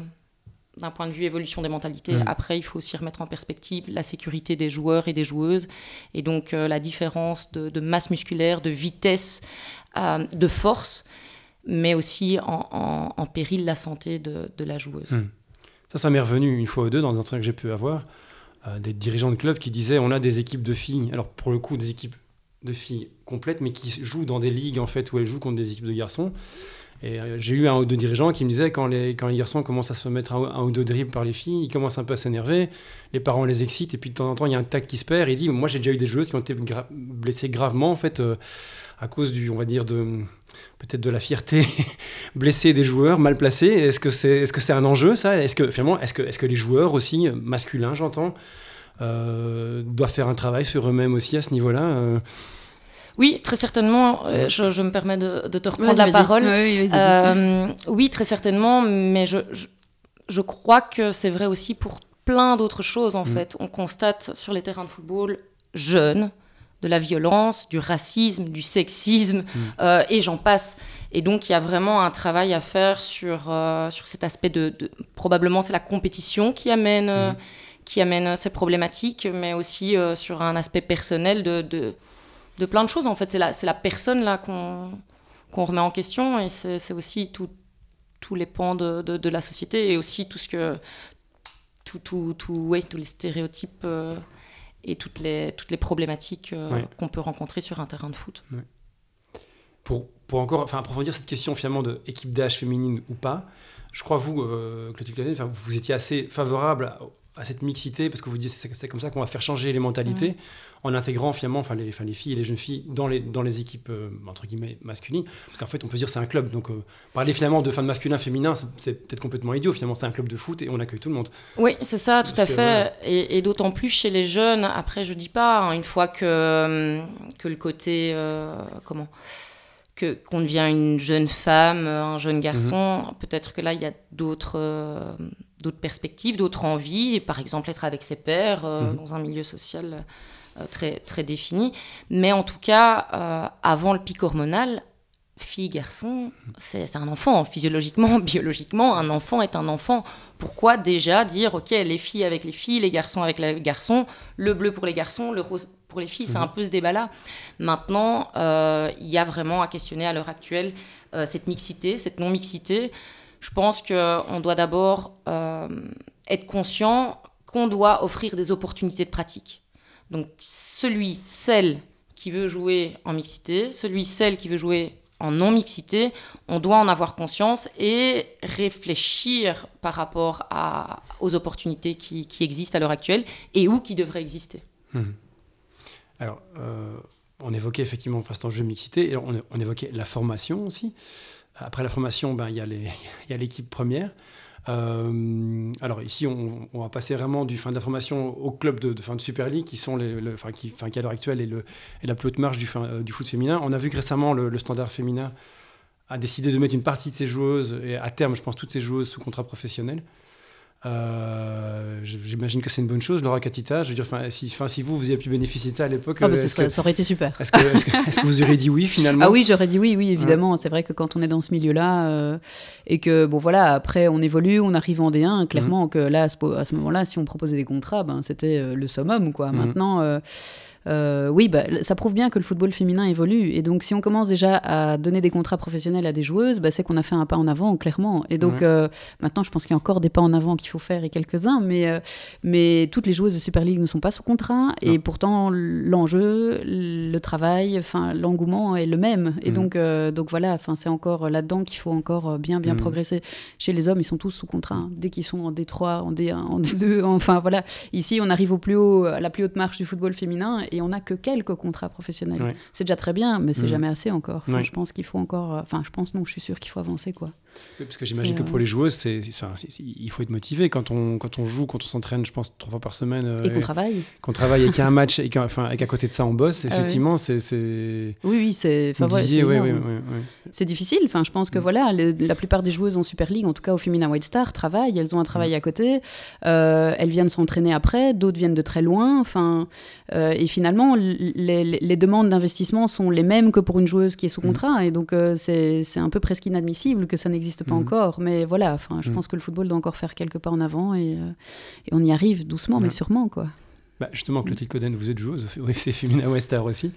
d'un point de vue évolution des mentalités. Mm. Après, il faut aussi remettre en perspective la sécurité des joueurs et des joueuses, et donc la différence de, de, masse musculaire, de vitesse, de force mais aussi en, péril la santé de, la joueuse. Hmm. Ça, ça m'est revenu une fois ou deux dans des entretiens que j'ai pu avoir, euh, des dirigeants de clubs qui disaient on a des équipes de filles, alors pour le coup des équipes de filles complètes, mais qui jouent dans des ligues en fait où elles jouent contre des équipes de garçons. Et euh, j'ai eu un ou deux dirigeants qui me disaient quand les, quand les garçons commencent à se mettre un, ou deux dribbles par les filles, ils commencent un peu à s'énerver, les parents les excitent, et puis de temps en temps, il y a un tac qui se perd. Et il dit Moi, j'ai déjà eu des joueuses qui ont été blessées gravement, en fait, euh, à cause du, on va dire, de peut-être de la fierté [LAUGHS] blessée des joueurs, mal placés. Est-ce que c'est est -ce c'est un enjeu, ça? Est-ce que, finalement, est-ce que, est -ce que les joueurs aussi, masculins, j'entends, euh, doivent faire un travail sur eux-mêmes aussi à ce niveau-là euh? Oui, très certainement. Euh, je, me permets de, te reprendre la parole. Oui, très certainement, mais je, je, crois que c'est vrai aussi pour plein d'autres choses, en mm. fait. On constate sur les terrains de football jeunes, de la violence, du racisme, du sexisme, mm. euh, et j'en passe. Et donc, il y a vraiment un travail à faire sur, euh, sur cet aspect de... probablement, c'est la compétition qui amène, euh, mm. qui amène ces problématiques, mais aussi sur un aspect personnel de, de, de plein de choses. En fait, c'est la, c'est la personne là qu'on, qu'on remet en question et c'est, aussi tout, tous les pans de, de, la société et aussi tout ce que. Tout, tout, tout, ouais, tous les stéréotypes euh, et toutes les, toutes les problématiques euh, qu'on peut rencontrer sur un terrain de foot. Pour, pour encore enfin, approfondir cette question finalement de équipe d'âge féminine ou pas, je crois, vous, euh, Clotilde vous étiez assez favorable à cette mixité, parce que vous dites que c'est comme ça qu'on va faire changer les mentalités, en intégrant finalement enfin, les, enfin, les filles et les jeunes filles dans les, dans les équipes euh, entre guillemets masculines. Parce qu'en fait, on peut dire c'est un club. Donc, euh, parler finalement de fin de masculin, féminin, c'est peut-être complètement idiot. Finalement, c'est un club de foot et on accueille tout le monde. Oui, c'est ça, tout à fait. Et, d'autant plus chez les jeunes. Après, je dis pas, hein, une fois que, que le côté. Euh, comment que qu'on devient une jeune femme, un jeune garçon, mhm. peut-être que là il y a d'autres d'autres perspectives, d'autres envies, par exemple être avec ses pères euh, mhm. dans un milieu social euh, très, très défini. Mais en tout cas, euh, avant le pic hormonal, fille, garçon, c'est un enfant. Physiologiquement, [LAUGHS] biologiquement, un enfant est un enfant. Pourquoi déjà dire, OK, les filles avec les filles, les garçons avec les garçons, le bleu pour les garçons, le rose pour les filles, c'est un mhm. peu ce débat-là. Maintenant, il y a vraiment à questionner à l'heure actuelle cette mixité, cette non-mixité. Je pense qu'on doit d'abord euh, être conscient qu'on doit offrir des opportunités de pratique. Donc celui, celle qui veut jouer en mixité, celui, celle qui veut jouer en non-mixité, on doit en avoir conscience et réfléchir par rapport aux opportunités qui, existent à l'heure actuelle et où qui devraient exister. Hmm. Alors, euh, on évoquait effectivement, enfin, cet enjeu de mixité, et on évoquait la formation aussi. Après la formation, ben, [LAUGHS] il y a l'équipe première. Euh, alors ici, on, va passer vraiment du fin de la formation au club de, fin de Super League, qui sont qui, à l'heure actuelle est, le, la plus haute marche du, fin, euh, du foot féminin. On a vu que récemment, le, standard féminin a décidé de mettre une partie de ses joueuses, et à terme, je pense, toutes ses joueuses sous contrat professionnel. Euh, j'imagine que c'est une bonne chose, Laura Catita. Je veux dire, si, si vous, vous avez pu bénéficier de ça à l'époque. Ah, bah, ça, aurait été super. Est-ce que, est [LAUGHS] que, vous auriez dit oui finalement? Ah oui, j'aurais dit oui, oui, évidemment. C'est vrai que quand on est dans ce milieu-là, euh, et que, bon voilà, après on évolue, on arrive en D1, clairement mhm. que là, à ce, moment-là, si on proposait des contrats, ben, c'était euh, le summum, quoi. Mhm. Maintenant. Euh, oui, bah, ça prouve bien que le football féminin évolue. Et donc, si on commence déjà à donner des contrats professionnels à des joueuses, bah, c'est qu'on a fait un pas en avant, clairement. Et donc, euh, maintenant, je pense qu'il y a encore des pas en avant qu'il faut faire et quelques-uns, mais, euh, mais toutes les joueuses de Super League ne sont pas sous contrat. Et pourtant, l'enjeu, le travail, l'engouement est le même. Et mhm. donc, donc, voilà, c'est encore là-dedans qu'il faut encore bien, bien mhm. progresser. Chez les hommes, ils sont tous sous contrat. Hein. Dès qu'ils sont en D3, en D1, en D2, [LAUGHS] enfin, voilà. Ici, on arrive au plus haut, à la plus haute marche du football féminin et on n'a que quelques contrats professionnels. C'est déjà très bien, mais c'est mmh. jamais assez encore. je pense qu'il faut encore. Euh, enfin, je pense non, je suis sûr qu'il faut avancer quoi. Parce que j'imagine que pour euh, les joueuses, c'est, il faut être motivé quand on, quand on joue, quand on s'entraîne, je pense trois fois par semaine. Euh, et qu'on travaille. Qu'on travaille et qu'il y a un match et qu'à enfin, côté de ça on bosse. Ah effectivement, c'est, Oui, oui, c'est. c'est difficile. Enfin, je pense que mmh. voilà, la plupart des joueuses en Super League, en tout cas au féminin White Star, travaillent. Elles ont un travail mmh. à côté. elles viennent s'entraîner après. D'autres viennent de très loin. Enfin, et finalement, les, demandes d'investissement sont les mêmes que pour une joueuse qui est sous mm. contrat. Et donc, euh, c'est un peu presque inadmissible que ça n'existe pas mm. encore. Mais voilà, enfin, je mm. pense que le football doit encore faire quelques pas en avant et, euh, on y arrive doucement, mais sûrement. quoi. Bah justement, Clotilde Coden, vous êtes joueuse au FC Féminin Westar aussi.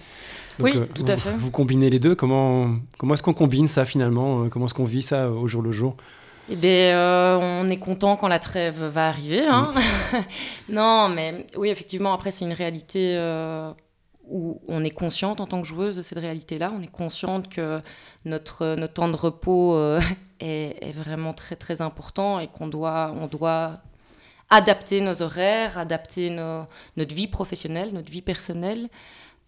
oui, euh, tout à fait. Vous combinez les deux. Comment, comment est-ce qu'on combine ça finalement Comment est-ce qu'on vit ça au jour le jour? Eh bien, euh, on est content quand la trêve va arriver. Hein. [LAUGHS] non, mais oui, effectivement, après, c'est une réalité euh, où on est consciente en tant que joueuse de cette réalité-là. On est consciente que notre, notre temps de repos euh, [LAUGHS] est, vraiment très, très important et qu'on doit, on doit adapter nos horaires, adapter notre vie professionnelle, notre vie personnelle.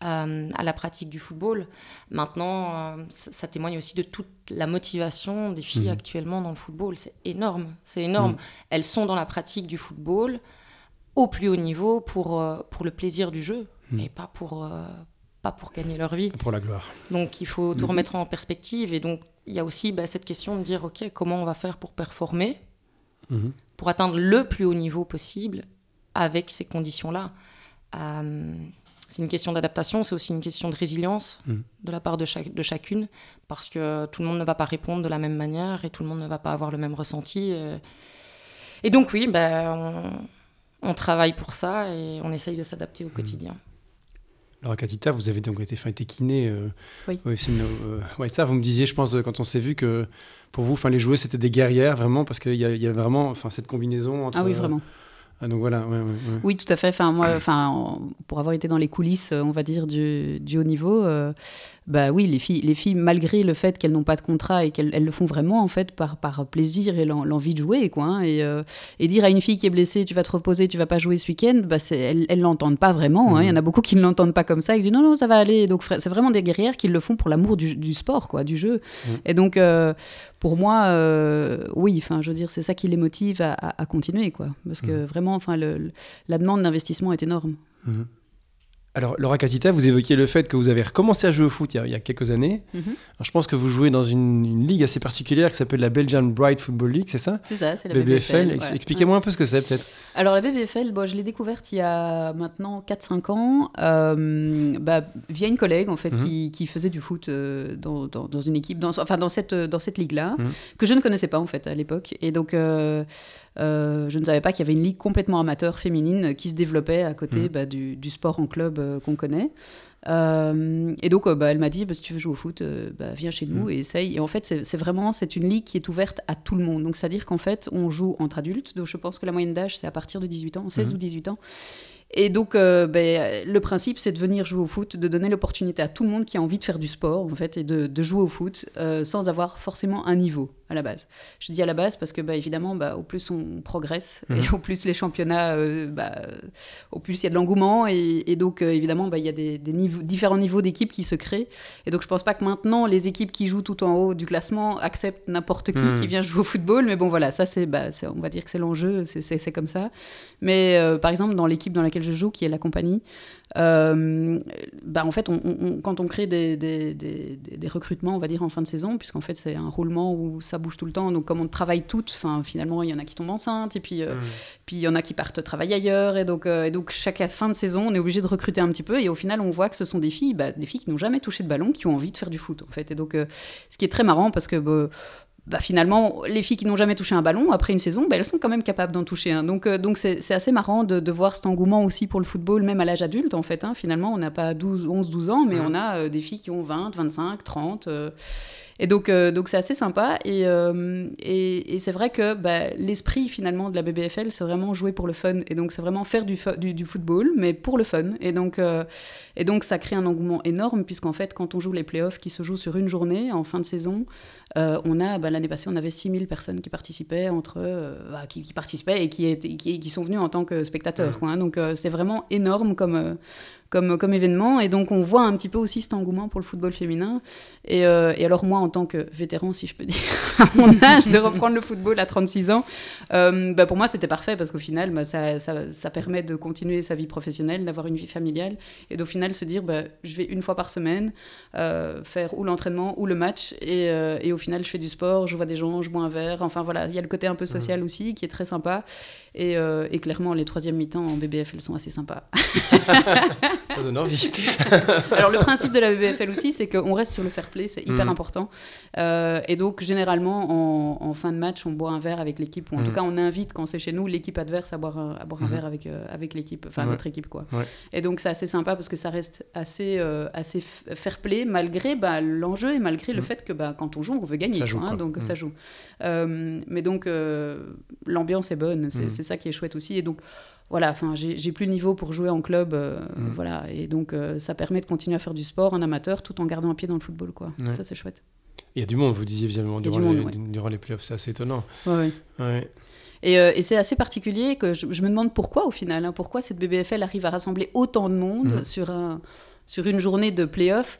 Euh, à la pratique du football. Maintenant, euh, ça, témoigne aussi de toute la motivation des filles mhm. actuellement dans le football. C'est énorme, c'est énorme. Mhm. Elles sont dans la pratique du football au plus haut niveau pour, euh, pour le plaisir du jeu et pas pour, pas pour gagner leur vie. Pour la gloire. Donc il faut tout remettre en perspective. Et donc il y a aussi bah, cette question de dire, OK, comment on va faire pour performer, pour atteindre le plus haut niveau possible avec ces conditions-là c'est une question d'adaptation, c'est aussi une question de résilience mm. de la part de, chaque, de chacune, parce que tout le monde ne va pas répondre de la même manière et tout le monde ne va pas avoir le même ressenti. Euh. Et, donc oui, ben, on, travaille pour ça et on essaye de s'adapter au mm. quotidien. Laura Catita, vous avez donc été, été kiné. Euh, oui. ouais, ça, vous me disiez, je pense, quand on s'est vu que pour vous, enfin, les joueuses, c'était des guerrières, vraiment, parce qu'il y, y, a vraiment enfin, cette combinaison entre. Ah oui, vraiment. Ah, donc voilà, Oui, tout à fait. Enfin, moi, [CLEARS THROAT] enfin, pour avoir été dans les coulisses, on va dire, du, du haut niveau, euh, bah oui, les filles, les filles malgré le fait qu'elles n'ont pas de contrat et qu'elles le font vraiment, en fait, par, par plaisir et l'envie de jouer, quoi. Hein, et, euh, et, dire à une fille qui est blessée, tu vas te reposer, tu vas pas jouer ce week-end, bah, elles ne l'entendent pas vraiment. Hein. Il y en a mmh. beaucoup qui ne l'entendent pas comme ça et qui disent non, non, ça va aller. Donc, c'est vraiment des guerrières qui le font pour l'amour du, du, sport, quoi, du jeu. Mmh. Et donc, euh, pour moi, euh, oui, enfin, je veux dire, c'est ça qui les motive à, à, continuer, quoi. Parce que mmh. vraiment, enfin, le, la demande d'investissement est énorme. Alors, Laura Catita, vous évoquiez le fait que vous avez recommencé à jouer au foot il y a, quelques années. Mhm. je pense que vous jouez dans une, ligue assez particulière qui s'appelle la Belgian Bright Football League, c'est ça? C'est ça, c'est la BBFL. Expliquez-moi un peu ce que c'est, peut-être. Alors, la BBFL, bon, je l'ai découverte il y a maintenant 4-5 ans euh, bah, via une collègue, en fait, mhm. qui, faisait du foot euh, dans, une équipe, dans, enfin, dans cette, dans cette ligue-là, mhm. que je ne connaissais pas, en fait, à l'époque. Et donc, euh, euh, je ne savais pas qu'il y avait une ligue complètement amateur féminine qui se développait à côté mmh. bah, du, sport en club euh, qu'on connaît. Euh, et donc, bah, elle m'a dit, bah, si tu veux jouer au foot, bah, viens chez nous mmh. et essaye. Et en fait, c'est vraiment, c'est une ligue qui est ouverte à tout le monde. Donc, c'est-à-dire qu'en fait, on joue entre adultes. Donc, je pense que la moyenne d'âge, c'est à partir de 18 ans, 16 mmh. ou 18 ans. Et donc, ben, le principe, c'est de venir jouer au foot, de donner l'opportunité à tout le monde qui a envie de faire du sport, en fait, et de, de jouer au foot sans avoir forcément un niveau à la base. Je dis à la base parce que, bah, évidemment, bah, au plus on progresse et mhm. [LAUGHS] au plus les championnats, euh, bah, au plus il y a de l'engouement et, donc, euh, évidemment, bah, il y a des, niveaux, différents niveaux d'équipes qui se créent. Et donc, je pense pas que maintenant les équipes qui jouent tout en haut du classement acceptent n'importe qui qui mhm. vient jouer au football. Mais bon, voilà, ça, c'est, bah, on va dire que c'est l'enjeu, c'est comme ça. Mais euh, par exemple, dans l'équipe dans laquelle je joue, qui est la compagnie, euh, bah en fait, on, quand on crée des, des, des, recrutements, on va dire en fin de saison, puisqu'en fait c'est un roulement où ça bouge tout le temps, donc comme on travaille toutes, enfin finalement il y en a qui tombent enceintes, et puis euh, mmh. puis il y en a qui partent travailler ailleurs, et donc, euh, et donc chaque fin de saison, on est obligé de recruter un petit peu, et au final on voit que ce sont des filles, bah, des filles qui n'ont jamais touché de ballon, qui ont envie de faire du foot en fait, et donc ce qui est très marrant parce que bah, bah, finalement, les filles qui n'ont jamais touché un ballon, après une saison, bah, elles sont quand même capables d'en toucher un. Donc, euh, donc c'est, assez marrant de, voir cet engouement aussi pour le football, même à l'âge adulte, en fait. Hein. Finalement, on n'a pas 12, 11, 12 ans, mais on a euh, des filles qui ont 20, 25, 30. Et donc, euh, donc c'est assez sympa. Et, euh, et, c'est vrai que bah, l'esprit finalement de la BBFL, c'est vraiment jouer pour le fun. Et donc, c'est vraiment faire du, du, football, mais pour le fun. Et donc, euh, et donc, ça crée un engouement énorme, puisqu'en fait, quand on joue les playoffs qui se jouent sur une journée, en fin de saison, on a, bah, l'année passée, on avait 6000 personnes qui participaient, entre, bah, qui, participaient et qui, qui, qui, sont venues en tant que spectateurs. Quoi, hein. Donc, c'était vraiment énorme comme comme, comme événement. Et donc, on voit un petit peu aussi cet engouement pour le football féminin. Et, euh, et alors, moi, en tant que vétéran, si je peux dire, [LAUGHS] à mon âge, de reprendre le football à 36 ans, euh, bah, pour moi, c'était parfait parce qu'au final, bah, ça, ça, ça, permet de continuer sa vie professionnelle, d'avoir une vie familiale et d'au final se dire, bah, je vais une fois par semaine euh, faire ou l'entraînement ou le match. Et, et, au final, je fais du sport, je vois des gens, je bois un verre. Enfin, voilà, il y a le côté un peu social aussi qui est très sympa. Et, et clairement, les troisième mi-temps en BBF, elles sont assez sympas. [LAUGHS] Ça donne envie. [LAUGHS] Alors, le principe de la BBFL aussi, c'est qu'on reste sur le fair play, c'est hyper mm. important. Euh, et donc, généralement, en, fin de match, on boit un verre avec l'équipe, ou en tout mm. cas, on invite, quand c'est chez nous, l'équipe adverse à boire un, à boire un mm. verre avec, euh, avec l'équipe, enfin, notre équipe, quoi. Et donc, c'est assez sympa parce que ça reste assez, euh, assez fair play, malgré bah, l'enjeu et malgré le fait que bah, quand on joue, on veut gagner. hein, donc, ça joue. mais donc, l'ambiance est bonne, c'est ça qui est chouette aussi. Et donc, voilà, enfin, j'ai plus le niveau pour jouer en club, euh, mm. voilà, et donc euh, ça permet de continuer à faire du sport en amateur tout en gardant un pied dans le football, quoi. Ça, c'est chouette. Il y a du monde, vous disiez durant, durant, les, durant les playoffs, c'est assez étonnant. Ouais, ouais. Et, euh, et c'est assez particulier que je, me demande pourquoi au final, hein, pourquoi cette BBFL arrive à rassembler autant de monde mm. sur, un, sur une journée de playoffs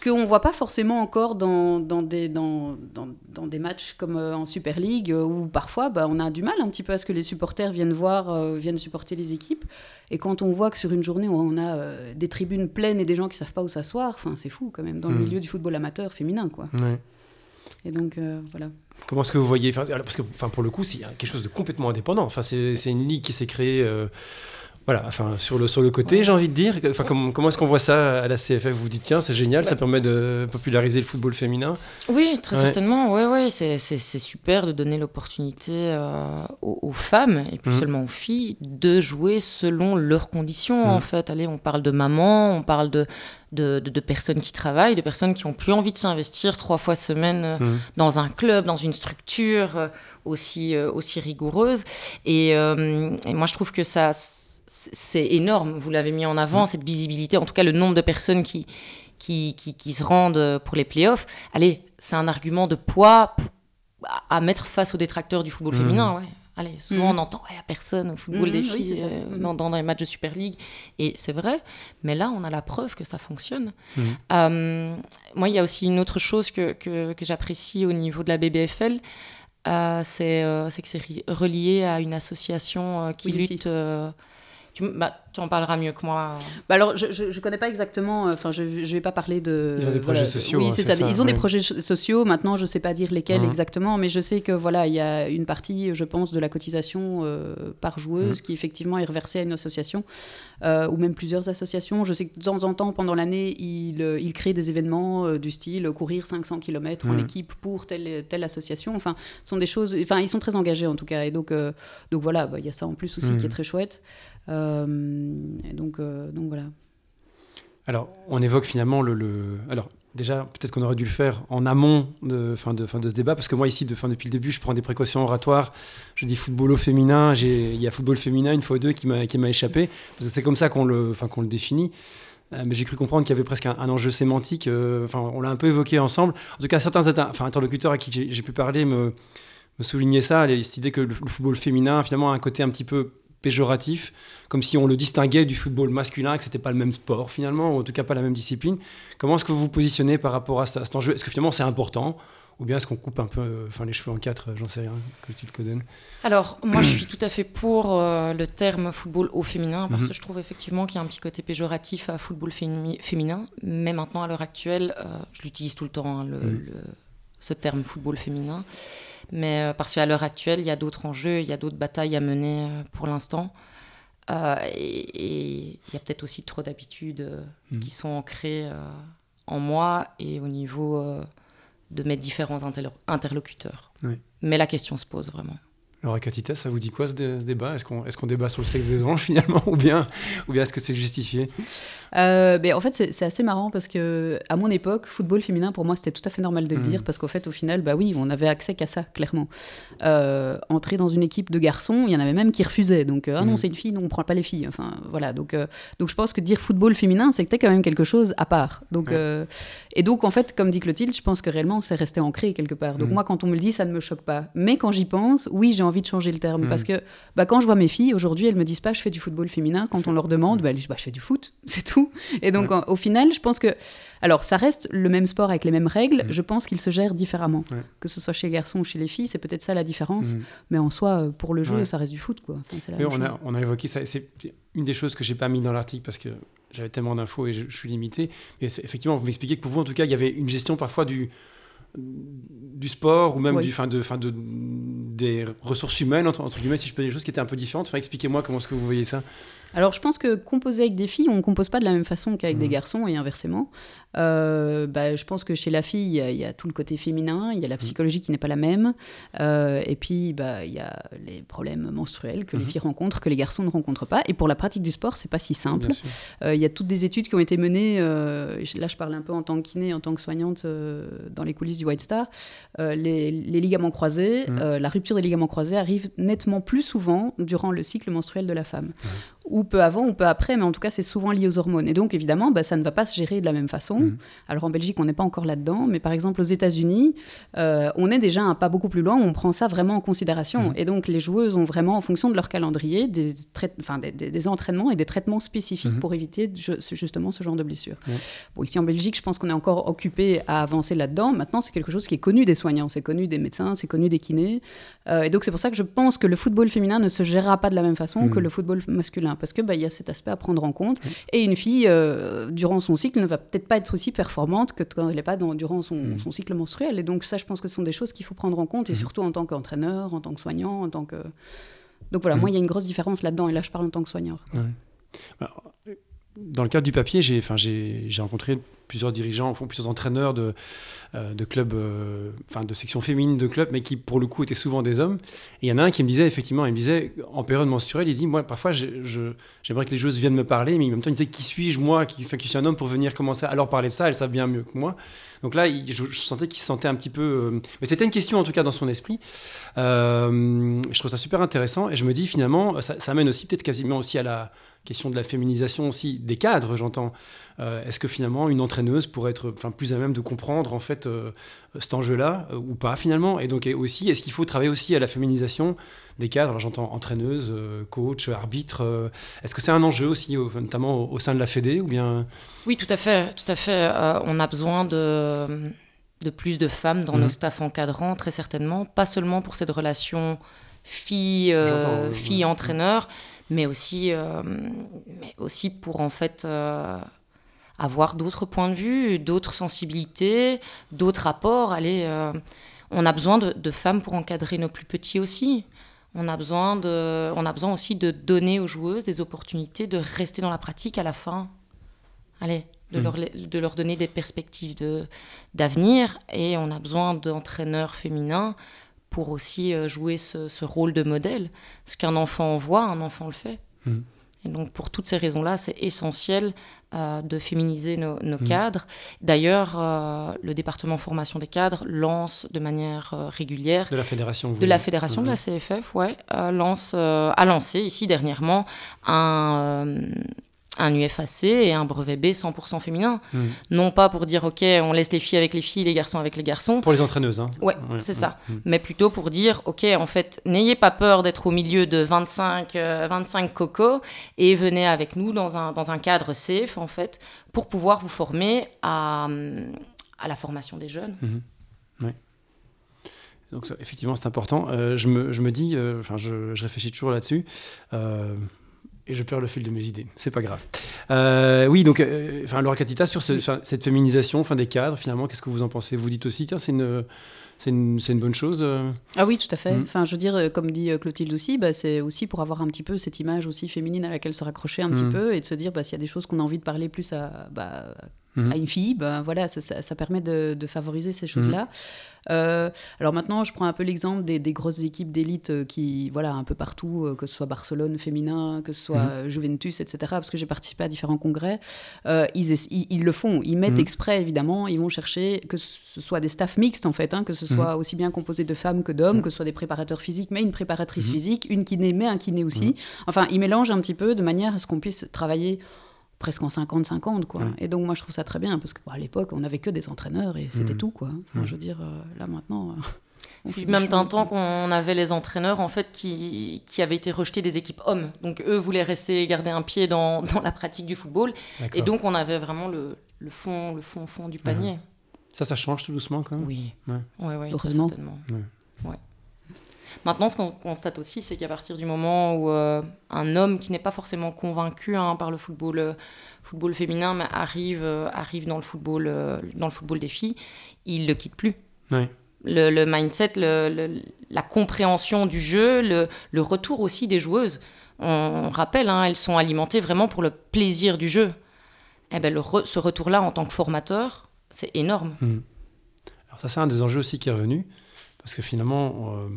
qu'on ne voit pas forcément encore dans, dans, des, dans, dans, des matchs comme euh, en Super League, euh, où parfois bah, on a du mal un petit peu à ce que les supporters viennent voir, euh, viennent supporter les équipes. Et quand on voit que sur une journée où on a des tribunes pleines et des gens qui ne savent pas où s'asseoir, c'est fou quand même, dans le mm. milieu du football amateur féminin. Quoi. Et donc, voilà. Comment est-ce que vous voyez Parce que, pour le coup, c'est quelque chose de complètement indépendant. Enfin, c'est une ligue qui s'est créée voilà, enfin sur le sur le côté, j'ai envie de dire. Enfin, comment, comment est-ce qu'on voit ça à la CFF Vous vous dites tiens, c'est génial, ça permet de populariser le football féminin. Oui, très certainement. Ouais, ouais, c'est super de donner l'opportunité euh, aux, femmes et plus mmh. seulement aux filles de jouer selon leurs conditions. En mmh. fait, allez, on parle de maman, on parle de de, de, personnes qui travaillent, de personnes qui ont plus envie de s'investir trois fois semaine euh, mmh. dans un club, dans une structure euh, aussi aussi rigoureuse. Et, et moi, je trouve que ça c'est énorme. Vous l'avez mis en avant, mm. cette visibilité, en tout cas le nombre de personnes qui, qui, qui, se rendent pour les playoffs. Allez, c'est un argument de poids à mettre face aux détracteurs du football mm. féminin. Ouais. Allez, souvent mm. on entend ouais, personne au football des filles euh, dans, les matchs de Super League. Et c'est vrai, mais là on a la preuve que ça fonctionne. Euh, moi, il y a aussi une autre chose que, que, j'apprécie au niveau de la BBFL. Euh, c'est que c'est relié à une association qui lutte tu, bah, tu en parleras mieux que moi. Bah alors, je ne connais pas exactement, euh, enfin, je ne vais pas parler de... Ils ont des projets sociaux. Oui, hein, c'est ça, Ils ont des projets sociaux. Maintenant, je ne sais pas dire lesquels mhm. exactement, mais je sais que voilà, il y a une partie, je pense, de la cotisation euh, par joueuse mhm. qui effectivement est reversée à une association, euh, ou même plusieurs associations. Je sais que de temps en temps, pendant l'année, ils, ils, créent des événements du style courir 500 km en mhm. équipe pour telle, telle association. Enfin, sont des choses... Enfin, ils sont très engagés en tout cas. Et donc, donc voilà, bah, il y a ça en plus aussi qui est très chouette. Donc, euh, donc voilà. Alors, on évoque finalement le. Alors, déjà, peut-être qu'on aurait dû le faire en amont de, fin de, fin de ce débat, parce que moi, ici, depuis le début, je prends des précautions oratoires. Je dis football au féminin. Il y a football féminin une fois ou deux qui m'a échappé, parce que c'est comme ça qu'on le, qu'on le définit. Euh, mais j'ai cru comprendre qu'il y avait presque un, enjeu sémantique. Euh, enfin, on l'a un peu évoqué ensemble. En tout cas, certains interlocuteurs à qui j'ai pu parler me, soulignaient ça, cette idée que le, football féminin, finalement, a un côté un petit peu péjoratif, comme si on le distinguait du football masculin, que c'était pas le même sport finalement, ou en tout cas pas la même discipline. Comment est-ce que vous vous positionnez par rapport à, cet enjeu? Est-ce que finalement c'est important ou bien est-ce qu'on coupe un peu euh, enfin, les cheveux en quatre J'en sais rien, que tu le donnes? Alors, moi, je suis tout à fait pour euh, le terme football au féminin, parce mhm. que je trouve effectivement qu'il y a un petit côté péjoratif à football féminin, mais maintenant, à l'heure actuelle, euh, je l'utilise tout le temps, hein, mhm. ce terme football féminin. Mais euh, parce qu'à l'heure actuelle, il y a d'autres enjeux, il y a d'autres batailles à mener euh, pour l'instant. Euh, et il y a peut-être aussi trop d'habitudes mm. qui sont ancrées en moi et au niveau de mes différents interlocuteurs. Mais la question se pose vraiment. Laura Catita, ça vous dit quoi ce, débat? Est-ce qu'on est débat sur le sexe des anges [LAUGHS] finalement ou bien, ou bien est-ce que c'est justifié? Euh, ben, En fait, c'est assez marrant parce que à mon époque, football féminin, pour moi, c'était tout à fait normal de le hmm. dire parce qu'au fait, au final, bah oui, on avait accès qu'à ça, clairement. Euh, entrer dans une équipe de garçons, il y en avait même qui refusaient. Donc, euh, ah non, hmm. c'est une fille, non, on prend pas les filles. Enfin, voilà. Donc, donc je pense que dire football féminin, c'était quand même quelque chose à part. Donc, et donc, en fait, comme dit Clotilde, je pense que réellement, c'est resté ancré quelque part. Donc, hmm. moi, quand on me le dit, ça ne me choque pas. Mais quand j'y pense, oui, j'ai envie de changer le terme. Parce que bah, quand je vois mes filles, aujourd'hui, elles me disent pas je fais du football féminin. Quand on leur demande, bah, elles disent bah, je fais du foot, [LAUGHS] c'est tout. Et donc, au final, je pense que. Alors, ça reste le même sport avec les mêmes règles. Je pense qu'il se gère différemment. Que ce soit chez les garçons ou chez les filles, c'est peut-être ça la différence. Mais en soi, pour le jeu, ça reste du foot. Quoi. on, a, on, a, évoqué ça. C'est une des choses que j'ai pas mis dans l'article parce que j'avais tellement d'infos et je, je, suis limité. Mais effectivement, vous m'expliquez que pour vous, en tout cas, il y avait une gestion parfois du du sport ou même du, fin de, fin de, des ressources humaines, entre, guillemets, si je peux dire des choses qui étaient un peu différentes. Enfin, expliquez-moi comment est-ce que vous voyez ça. Alors, je pense que composer avec des filles, on ne compose pas de la même façon qu'avec des mmh. garçons et inversement. Euh, bah, je pense que chez la fille, il y, a tout le côté féminin, il y a la mmh. psychologie qui n'est pas la même. Euh, et puis, bah, il y a les problèmes menstruels que les mmh. filles rencontrent, que les garçons ne rencontrent pas. Et pour la pratique du sport, c'est pas si simple. Euh, il y a toutes des études qui ont été menées. là, je parle un peu en tant que kiné, en tant que soignante dans les coulisses du White Star. Les, les, ligaments croisés, la rupture des ligaments croisés arrive nettement plus souvent durant le cycle menstruel de la femme ou peu avant ou peu après, mais en tout cas, c'est souvent lié aux hormones. Et donc, évidemment, bah, ça ne va pas se gérer de la même façon. Mmh. Alors, en Belgique, on n'est pas encore là-dedans, mais par exemple, aux États-Unis, euh, on est déjà un pas beaucoup plus loin, on prend ça vraiment en considération. Mmh. Et donc, les joueuses ont vraiment, en fonction de leur calendrier, des, enfin, des, entraînements et des traitements spécifiques mmh. pour éviter justement ce genre de blessures. Bon, ici en Belgique, je pense qu'on est encore occupé à avancer là-dedans. Maintenant, c'est quelque chose qui est connu des soignants, c'est connu des médecins, c'est connu des kinés. Euh, et donc, c'est pour ça que je pense que le football féminin ne se gérera pas de la même façon que le football masculin parce qu'il bah, y a cet aspect à prendre en compte. Et une fille, euh, durant son cycle, ne va peut-être pas être aussi performante que quand elle n'est pas dans, durant son, mm. son, cycle menstruel. Et donc ça, je pense que ce sont des choses qu'il faut prendre en compte, et mm. surtout en tant qu'entraîneur, en tant que soignant, en tant que... Donc voilà, moi, il y a une grosse différence là-dedans, et là, je parle en tant que soigneur. Bah, dans le cadre du papier, j'ai rencontré plusieurs dirigeants, font plusieurs entraîneurs de, euh, de clubs, euh, enfin de sections féminines de clubs, mais qui pour le coup étaient souvent des hommes. Et il y en a un qui me disait effectivement, il me disait en période menstruelle, il dit moi parfois j'aimerais que les joueuses viennent me parler, mais en même temps il disait qui suis-je moi, qui, qui suis un homme pour venir commencer à leur parler de ça, elles savent bien mieux que moi. Donc là, je, sentais qu'il se sentait un petit peu. Euh, mais c'était une question en tout cas dans son esprit. je trouve ça super intéressant et je me dis finalement, ça, ça amène aussi peut-être quasiment aussi à la question de la féminisation aussi des cadres, j'entends. Euh, est-ce que finalement une entraîneuse pourrait être enfin, plus à même de comprendre en fait euh, cet enjeu-là euh, ou pas finalement? Et donc aussi, est-ce qu'il faut travailler aussi à la féminisation des cadres? J'entends entraîneuse, coach, arbitre. est-ce que c'est un enjeu aussi, notamment au, sein de la Fédé ou bien? Oui, tout à fait, tout à fait. on a besoin de, de plus de femmes dans nos mhm. staffs encadrants, très certainement, pas seulement pour cette relation fille, fille entraîneur mais aussi, euh, mais aussi pour en fait euh, avoir d'autres points de vue, d'autres sensibilités, d'autres apports. Allez, euh, on a besoin de, femmes pour encadrer nos plus petits aussi. On a, besoin de, on a besoin aussi de donner aux joueuses des opportunités de rester dans la pratique à la fin. Allez, de, mmh. leur, de leur donner des perspectives d'avenir. Et on a besoin d'entraîneurs féminins pour aussi euh, jouer ce, rôle de modèle. Ce qu'un enfant voit, un enfant le fait. Hmm. Et donc pour toutes ces raisons-là, c'est essentiel euh, de féminiser nos, hmm. cadres. D'ailleurs, euh, le département formation des cadres lance de manière régulière de la fédération, de la fédération de la hmm. CFF, ouais, lance a lancé ici dernièrement un un UFAC et un brevet B 100% féminin. Hmm. Non pas pour dire, OK, on laisse les filles avec les filles, les garçons avec les garçons. Pour les entraîneuses, hein. Ouais, c'est ça. Hmm. Mais plutôt pour dire, OK, en fait, n'ayez pas peur d'être au milieu de 25, 25 euh, cocos et venez avec nous dans un, dans un cadre safe, en fait, pour pouvoir vous former à, à la formation des jeunes. Hmm. Donc effectivement, c'est important. Euh, je, me, je, me, dis, euh, enfin, je, je, réfléchis toujours là-dessus et je perds le fil de mes idées. C'est pas grave. Euh, oui, donc, euh, enfin, Laura Catita, sur cette féminisation fin, des cadres, finalement, qu'est-ce que vous en pensez? Vous dites aussi, tiens, c'est une. C'est une, une, bonne chose euh? Ah oui, tout à fait. Mm. Enfin, je veux dire, comme dit Clotilde aussi, bah, c'est aussi pour avoir un petit peu cette image aussi féminine à laquelle se raccrocher un petit mm. peu et de se dire, bah, s'il y a des choses qu'on a envie de parler plus à, bah, mm. à une fille, bah, voilà, ça, ça, permet de, de, favoriser ces choses-là. Euh, alors maintenant, je prends un peu l'exemple des, grosses équipes d'élite euh, qui, voilà, un peu partout, euh, que ce soit Barcelone féminin, que ce soit mhm. Juventus, etc., parce que j'ai participé à différents congrès, ils, ils, le font. Ils mettent mhm. exprès, évidemment, ils vont chercher que ce soit des staffs mixtes, en fait, hein, que ce soit mhm. aussi bien composé de femmes que d'hommes, que ce soit des préparateurs physiques, mais une préparatrice physique, une kiné, mais un kiné aussi. Enfin, ils mélangent un petit peu de manière à ce qu'on puisse travailler presque en 50-50 quoi. Et donc moi je trouve ça très bien parce qu'à l'époque on n'avait que des entraîneurs et c'était mmh. tout quoi. Enfin, Je veux dire euh, là maintenant. Euh, [LAUGHS] Puis même d'un temps qu'on avait les entraîneurs en fait qui, qui, avaient été rejetés des équipes hommes. Donc eux voulaient rester garder un pied dans, [LAUGHS] dans la pratique du football. Et donc on avait vraiment le, le, fond, le fond, fond du panier. Ça, ça change tout doucement quand même? Oui. Ouais. Ouais, Heureusement. Ouais. Maintenant, ce qu'on constate aussi, c'est qu'à partir du moment où euh, un homme qui n'est pas forcément convaincu hein, par le football, euh, football féminin, mais arrive, euh, arrive dans, le football, dans le football des filles, il ne le quitte plus. Le, mindset, la compréhension du jeu, le, retour aussi des joueuses. On, rappelle, hein, elles sont alimentées vraiment pour le plaisir du jeu. Eh ben, ce retour-là, en tant que formateur, c'est énorme. Mmh. Alors ça, c'est un des enjeux aussi qui est revenu, parce que finalement,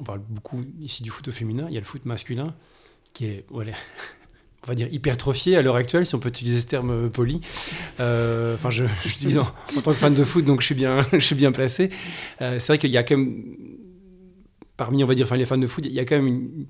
on parle beaucoup ici du foot au féminin, il y a le foot masculin qui est, [LAUGHS] va dire, hypertrophié à l'heure actuelle, si on peut utiliser ce terme euh, poli. Euh, je, suis en, tant que fan de foot, donc [LAUGHS] je suis bien, placé. Euh, c'est vrai qu'il y a quand même, parmi, on va dire, les fans de foot, il y a quand même une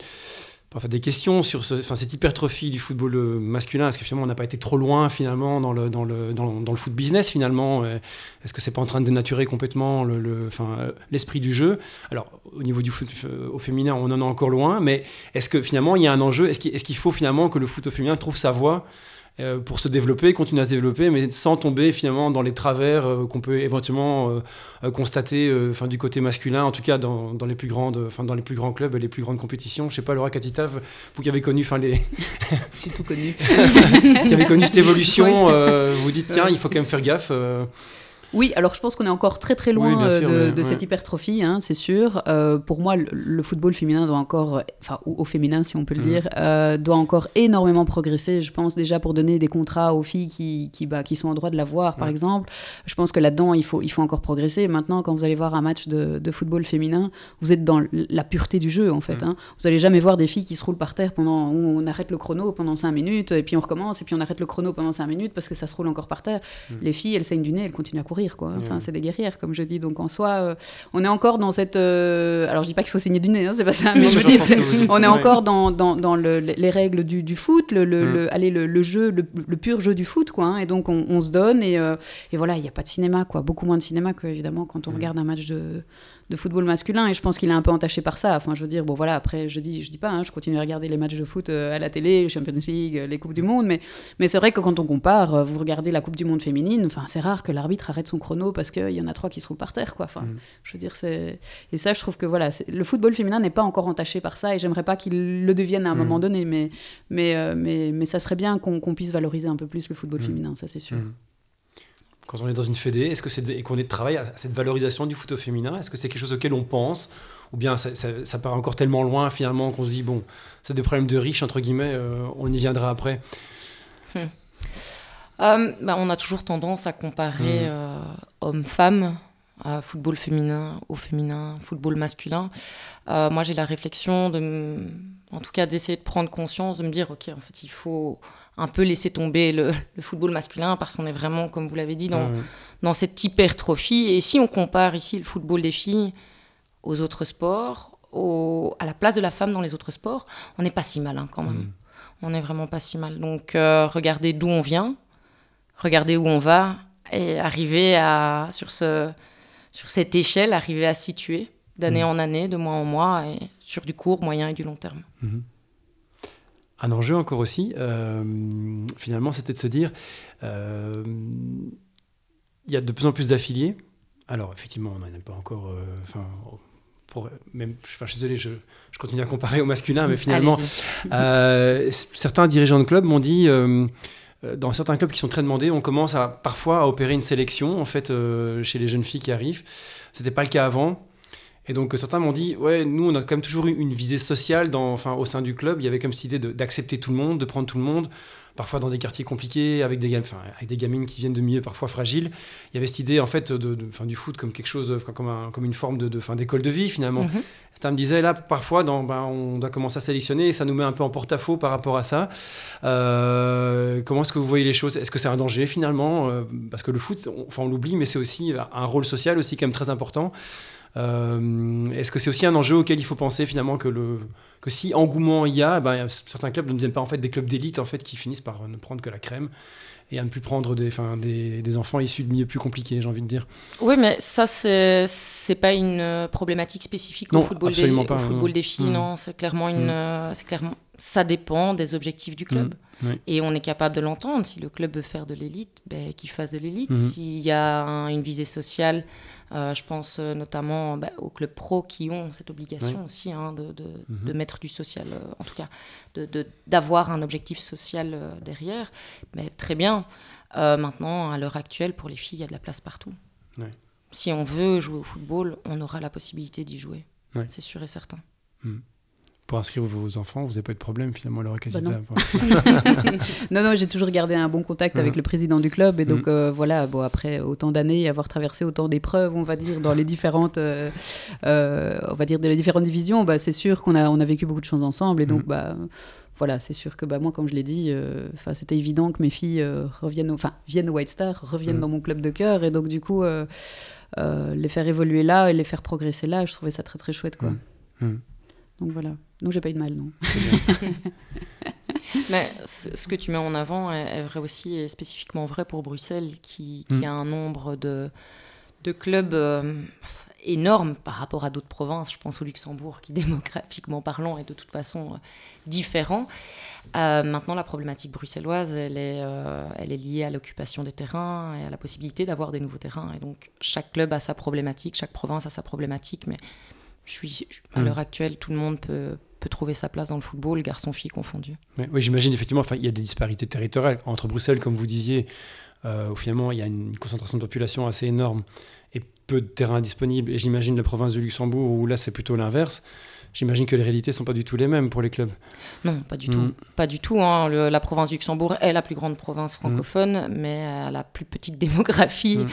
parfois des questions sur ce, enfin, cette hypertrophie du football euh, masculin. Est-ce que finalement on n'a pas été trop loin finalement dans le, dans le, dans, dans le foot business finalement euh, Est-ce que c'est pas en train de dénaturer complètement le, le enfin, euh, l'esprit du jeu? Alors au niveau du foot au féminin, on en est encore loin, mais est-ce que finalement il y a un enjeu? Est-ce qu'il, est-ce qu'il faut finalement que le foot au féminin trouve sa voie pour se développer, continuer à se développer, mais sans tomber finalement dans les travers euh, qu'on peut éventuellement euh, constater enfin, du côté masculin, en tout cas dans, dans les, plus grandes, enfin, dans les plus grands clubs et les plus grandes compétitions. Je sais pas, Laura Katita, vous qui avez connu enfin, les... [LAUGHS] J'ai tout connu. [LAUGHS] qui avez connu cette [LAUGHS] évolution, vous dites, tiens, il faut quand même faire gaffe. Oui, alors je pense qu'on est encore très très loin euh, de, cette hypertrophie, hein, c'est sûr. Euh, pour moi, le, football féminin doit encore, enfin au, féminin si on peut le mm. dire, euh, doit encore énormément progresser. Je pense déjà pour donner des contrats aux filles qui, qui, bah, qui sont en droit de l'avoir, par exemple. Je pense que là-dedans, il faut, il faut encore progresser. Maintenant, quand vous allez voir un match de, de football féminin, vous êtes dans la pureté du jeu, en fait. Mm. Hein. Vous allez jamais voir des filles qui se roulent par terre pendant, où on arrête le chrono pendant 5 minutes, et puis on recommence, et puis on arrête le chrono pendant 5 minutes parce que ça se roule encore par terre. Mm. Les filles, elles saignent du nez, elles continuent à courir, quoi. Enfin, c'est des guerrières, comme je dis. Donc en soi, euh, on est encore dans cette. Euh, alors je dis pas qu'il faut saigner du nez, hein, c'est pas ça, mais je dire, on est encore dans, dans, dans le, les règles du, du foot, le, le, mm. allez, le, jeu, le, pur jeu du foot, quoi. Hein. et donc on, se donne, et, euh, et voilà, il n'y a pas de cinéma, quoi. Beaucoup moins de cinéma que, évidemment, quand on regarde un match de de football masculin et je pense qu'il est un peu entaché par ça. Enfin, je veux dire, bon voilà, après, je dis, je dis pas, hein, je continue à regarder les matchs de foot euh, à la télé, les Champions League, euh, les Coupes du Monde, mais, mais c'est vrai que quand on compare, euh, vous regardez la Coupe du Monde féminine, enfin, c'est rare que l'arbitre arrête son chrono parce qu'il y en a trois qui se roulent par terre, quoi. Enfin, mm. je veux dire, c'est. Et ça, je trouve que voilà, le football féminin n'est pas encore entaché par ça et j'aimerais pas qu'il le devienne à un mm. moment donné, mais, mais, mais, mais, ça serait bien qu'on puisse valoriser un peu plus le football mm. féminin, ça c'est sûr quand on est dans une fédé Est-ce que c'est et qu'on est de travail à cette valorisation du foot féminin Est-ce que c'est quelque chose auquel on pense Ou bien ça, ça, paraît encore tellement loin finalement qu'on se dit bon, c'est des problèmes de riches entre guillemets, euh, on y viendra après. Hmm. Euh, bah, on a toujours tendance à comparer hmm. euh, hommes-femmes, football féminin au féminin, football masculin. moi, j'ai la réflexion de, en tout cas, d'essayer de prendre conscience, de me dire ok, en fait, il faut un peu laisser tomber le, football masculin parce qu'on est vraiment, comme vous l'avez dit, dans, dans cette hypertrophie. Et si on compare ici le football des filles aux autres sports, au, à la place de la femme dans les autres sports, on n'est pas si mal hein, quand même. Mm. On n'est vraiment pas si mal. Donc euh, regardez d'où on vient, regardez où on va et arriver à, sur, ce, sur cette échelle, arriver à situer d'année mm. en année, de mois en mois, et sur du court, moyen et du long terme. Mm-hmm. Un enjeu encore aussi, euh, finalement, c'était de se dire, euh, il y a de plus en plus d'affiliés. Alors, effectivement, on n'en a pas encore... Euh, enfin, pour, même, je suis désolé, je, je, continue à comparer au masculin, mais finalement, [LAUGHS] certains dirigeants de clubs m'ont dit dans certains clubs qui sont très demandés, on commence à, parfois à opérer une sélection en fait chez les jeunes filles qui arrivent. C'était pas le cas avant. Et donc certains m'ont dit, ouais, nous on a quand même toujours eu une visée sociale dans, enfin, au sein du club. Il y avait comme cette idée d'accepter tout le monde, de prendre tout le monde, parfois dans des quartiers compliqués, avec des, enfin, avec des gamines qui viennent de milieux parfois fragiles. Il y avait cette idée en fait de, de du foot comme quelque chose, comme, un, comme une forme de, d'école de, vie finalement. Mm Certains me disaient, là parfois dans, ben, on doit commencer à sélectionner et ça nous met un peu en porte-à-faux par rapport à ça. Euh, comment est-ce que vous voyez les choses? Est-ce que c'est un danger finalement? Euh, Parce que le foot, on, enfin on l'oublie, mais c'est aussi un rôle social aussi quand même très important. Euh, est-ce que c'est aussi un enjeu auquel il faut penser finalement que, le, que si engouement il y a, ben, certains clubs ne deviennent pas en fait des clubs d'élite en fait qui finissent par ne prendre que la crème et à ne plus prendre des, des, des, enfants issus de milieux plus compliqués, j'ai envie de dire. Oui, mais ça, c'est, pas une problématique spécifique au football, des, au football des filles, mmh. non. C'est clairement une. Mmh. C'est clairement, ça dépend des objectifs du club. Mmh. Et on est capable de l'entendre. Si le club veut faire de l'élite, ben, qu'il fasse de l'élite. S'il y a une visée sociale euh, je pense euh, notamment bah, aux clubs pro qui ont cette obligation aussi hein, de, mhm. de, mettre du social, euh, en tout cas, d'avoir de, un objectif social derrière. Mais très bien. maintenant, à l'heure actuelle, pour les filles, il y a de la place partout. Si on veut jouer au football, on aura la possibilité d'y jouer. C'est sûr et certain. Mhm pour inscrire vos enfants, vous n'avez pas eu de problème finalement à l'heure bah non. [LAUGHS] non. non, j'ai toujours gardé un bon contact avec le président du club et donc mm. euh, voilà, bon après autant d'années, avoir traversé autant d'épreuves, on va dire dans les différentes, euh, euh, on va dire les différentes divisions, bah, c'est sûr qu'on a on a vécu beaucoup de choses ensemble et donc mm. bah voilà, c'est sûr que bah, moi, comme je l'ai dit, enfin c'était évident que mes filles reviennent, enfin viennent au White Star, reviennent mm. dans mon club de cœur, et donc du coup, les faire évoluer là et les faire progresser là, je trouvais ça très très chouette, quoi. Donc voilà. Donc j'ai pas eu de mal, non. [LAUGHS] Mais ce, que tu mets en avant est, vrai aussi, et spécifiquement vrai pour Bruxelles, qui, qui mm. a un nombre de, de clubs euh, énormes par rapport à d'autres provinces. Je pense au Luxembourg, qui [LAUGHS] démographiquement parlant est de toute façon euh, différent. Euh, maintenant, la problématique bruxelloise, elle est, elle est liée à l'occupation des terrains et à la possibilité d'avoir des nouveaux terrains. Et donc, chaque club a sa problématique, chaque province a sa problématique, mais je suis, à mm. l'heure actuelle, tout le monde peut, peut trouver sa place dans le football, garçon-fille confondu. Oui, j'imagine effectivement, il y a des disparités territoriales entre Bruxelles, comme vous disiez. où finalement il y a une concentration de population assez énorme et peu de terrain disponible, et j'imagine la province de Luxembourg où là c'est plutôt l'inverse, J'imagine que les réalités ne sont pas du tout les mêmes pour les clubs. Non, pas du tout. Mm. Pas du tout. Hein. la province du Luxembourg est la plus grande province francophone, mm. mais elle a la plus petite [LAUGHS] démographie mm.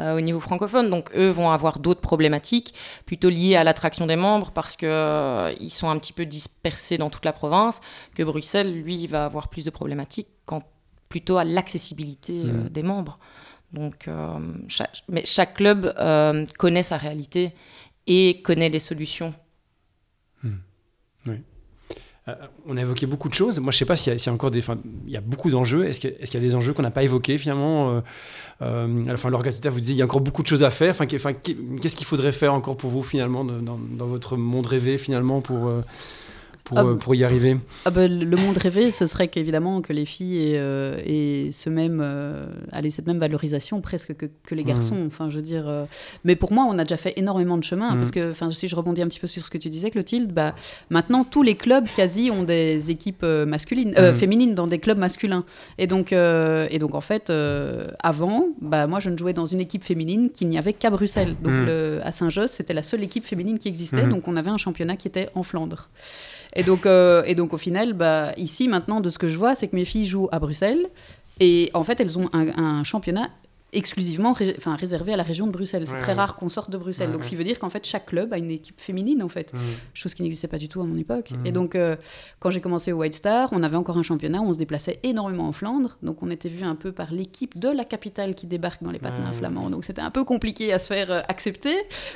euh, au niveau francophone. Donc eux vont avoir d'autres problématiques, plutôt liées à l'attraction des membres, parce qu'ils euh, ils sont un petit peu dispersés dans toute la province, que Bruxelles, lui, va avoir plus de problématiques quant plutôt à l'accessibilité euh, des membres. Donc, mais chaque club connaît sa réalité et connaît les solutions. Euh, on a évoqué beaucoup de choses. Moi, je ne sais pas s'il y, a encore des. Il y a beaucoup d'enjeux. Est-ce qu'il y, a des enjeux qu'on n'a pas évoqués finalement euh, euh, vous disait il y a encore beaucoup de choses à faire. Enfin, qu'est-ce qu'il faudrait faire encore pour vous finalement dans, dans votre monde rêvé finalement pour pour, ah, euh, pour y arriver ah bah, Le monde rêvé, ce serait qu'évidemment que les filles aient, euh, ce même, euh, cette même valorisation presque que, que les garçons. Mmh. Enfin, je veux dire, mais pour moi, on a déjà fait énormément de chemin. Parce mmh. que, enfin, si je rebondis un petit peu sur ce que tu disais, Clotilde, bah, maintenant, tous les clubs quasi ont des équipes masculines, mmh. féminines dans des clubs masculins. Et donc, et donc en fait, avant, bah, moi, je ne jouais dans une équipe féminine qu'il n'y avait qu'à Bruxelles. Donc, à Saint-Josse, c'était la seule équipe féminine qui existait. Donc, on avait un championnat qui était en Flandre. Et donc, euh, et donc au final, bah, ici maintenant, de ce que je vois, c'est que mes filles jouent à Bruxelles. Et en fait, elles ont un, un championnat exclusivement enfin, réservé à la région de Bruxelles. C'est très rare qu'on sorte de Bruxelles. donc, ce qui veut dire qu'en fait, chaque club a une équipe féminine, en fait. Chose qui n'existait pas du tout à mon époque. Et donc, euh, quand j'ai commencé au White Star, on avait encore un championnat où on se déplaçait énormément en Flandre. Donc, on était vu un peu par l'équipe de la capitale qui débarque dans les patins flamands. Donc, c'était un peu compliqué à se faire euh, accepter.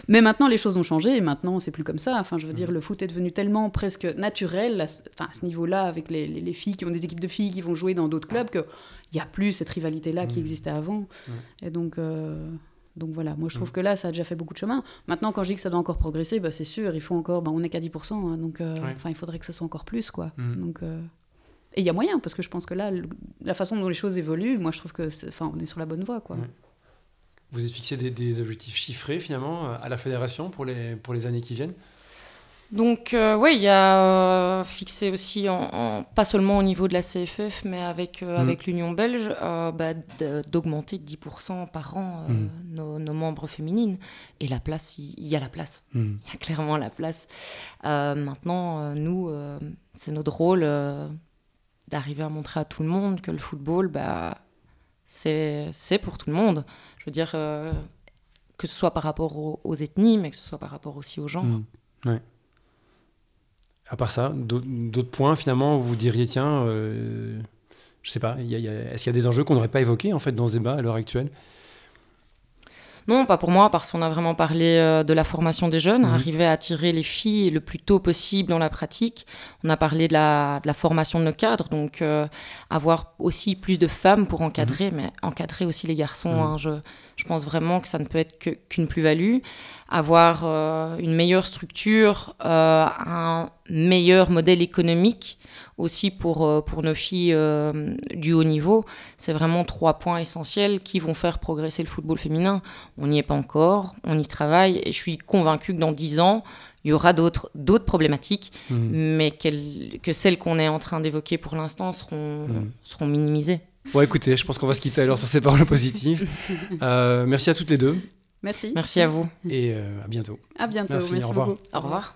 Mais maintenant, les choses ont changé. Et maintenant, c'est plus comme ça. Enfin, je veux dire, le foot est devenu tellement presque naturel, à ce, enfin, à ce niveau-là, avec les, les, les filles qui ont des équipes de filles qui vont jouer dans d'autres clubs, que il n'y a plus cette rivalité-là qui mm. existait avant. Et donc, euh, donc voilà, moi je trouve mm. que là, ça a déjà fait beaucoup de chemin. Maintenant, quand je dis que ça doit encore progresser, bah, c'est sûr, il faut encore, bah, on n'est qu'à 10%, hein, donc euh, enfin il faudrait que ce soit encore plus. quoi. Mm. Donc, euh, Et il y a moyen, parce que je pense que là, la façon dont les choses évoluent, moi je trouve que enfin on est sur la bonne voie. quoi. Vous avez fixé des, des, objectifs chiffrés finalement à la fédération pour les, pour les années qui viennent? Donc euh, oui, il y a euh, fixé aussi, en, pas seulement au niveau de la CFF, mais avec, euh, mm. avec l'Union belge, bah, d'augmenter de 10% par an mm. nos, membres féminines. Et la place, il y, a la place. Mm. Il y a clairement la place. maintenant, nous, c'est notre rôle d'arriver à montrer à tout le monde que le football, bah, c'est pour tout le monde. Je veux dire, que ce soit par rapport aux, ethnies, mais que ce soit par rapport aussi aux genres. Ouais à part ça, d'autres points finalement, vous diriez tiens, euh, je sais pas, est-ce qu'il y a des enjeux qu'on n'aurait pas évoqués en fait dans ce débat à l'heure actuelle? Non, pas pour moi, parce qu'on a vraiment parlé euh, de la formation des jeunes, mhm. arriver à attirer les filles le plus tôt possible dans la pratique. On a parlé de la, formation de nos cadres, donc euh, avoir aussi plus de femmes pour encadrer, mhm. mais encadrer aussi les garçons. Mhm. Hein. je, je, pense vraiment que ça ne peut être qu'une plus-value. Avoir euh, une meilleure structure, un meilleur modèle économique aussi pour, euh, pour nos filles euh, du haut niveau. C'est vraiment trois points essentiels qui vont faire progresser le football féminin. On n'y est pas encore, on y travaille et je suis convaincue que dans dix ans, il y aura d'autres problématiques, mmh. mais que celles qu'on est en train d'évoquer pour l'instant seront, mmh. seront minimisées. Bon, écoutez, je pense qu'on va se quitter alors sur ces paroles positives. [LAUGHS] Euh, merci à toutes les deux. Merci. Merci à vous. Et à bientôt. À bientôt. Merci, au revoir. beaucoup. Au revoir.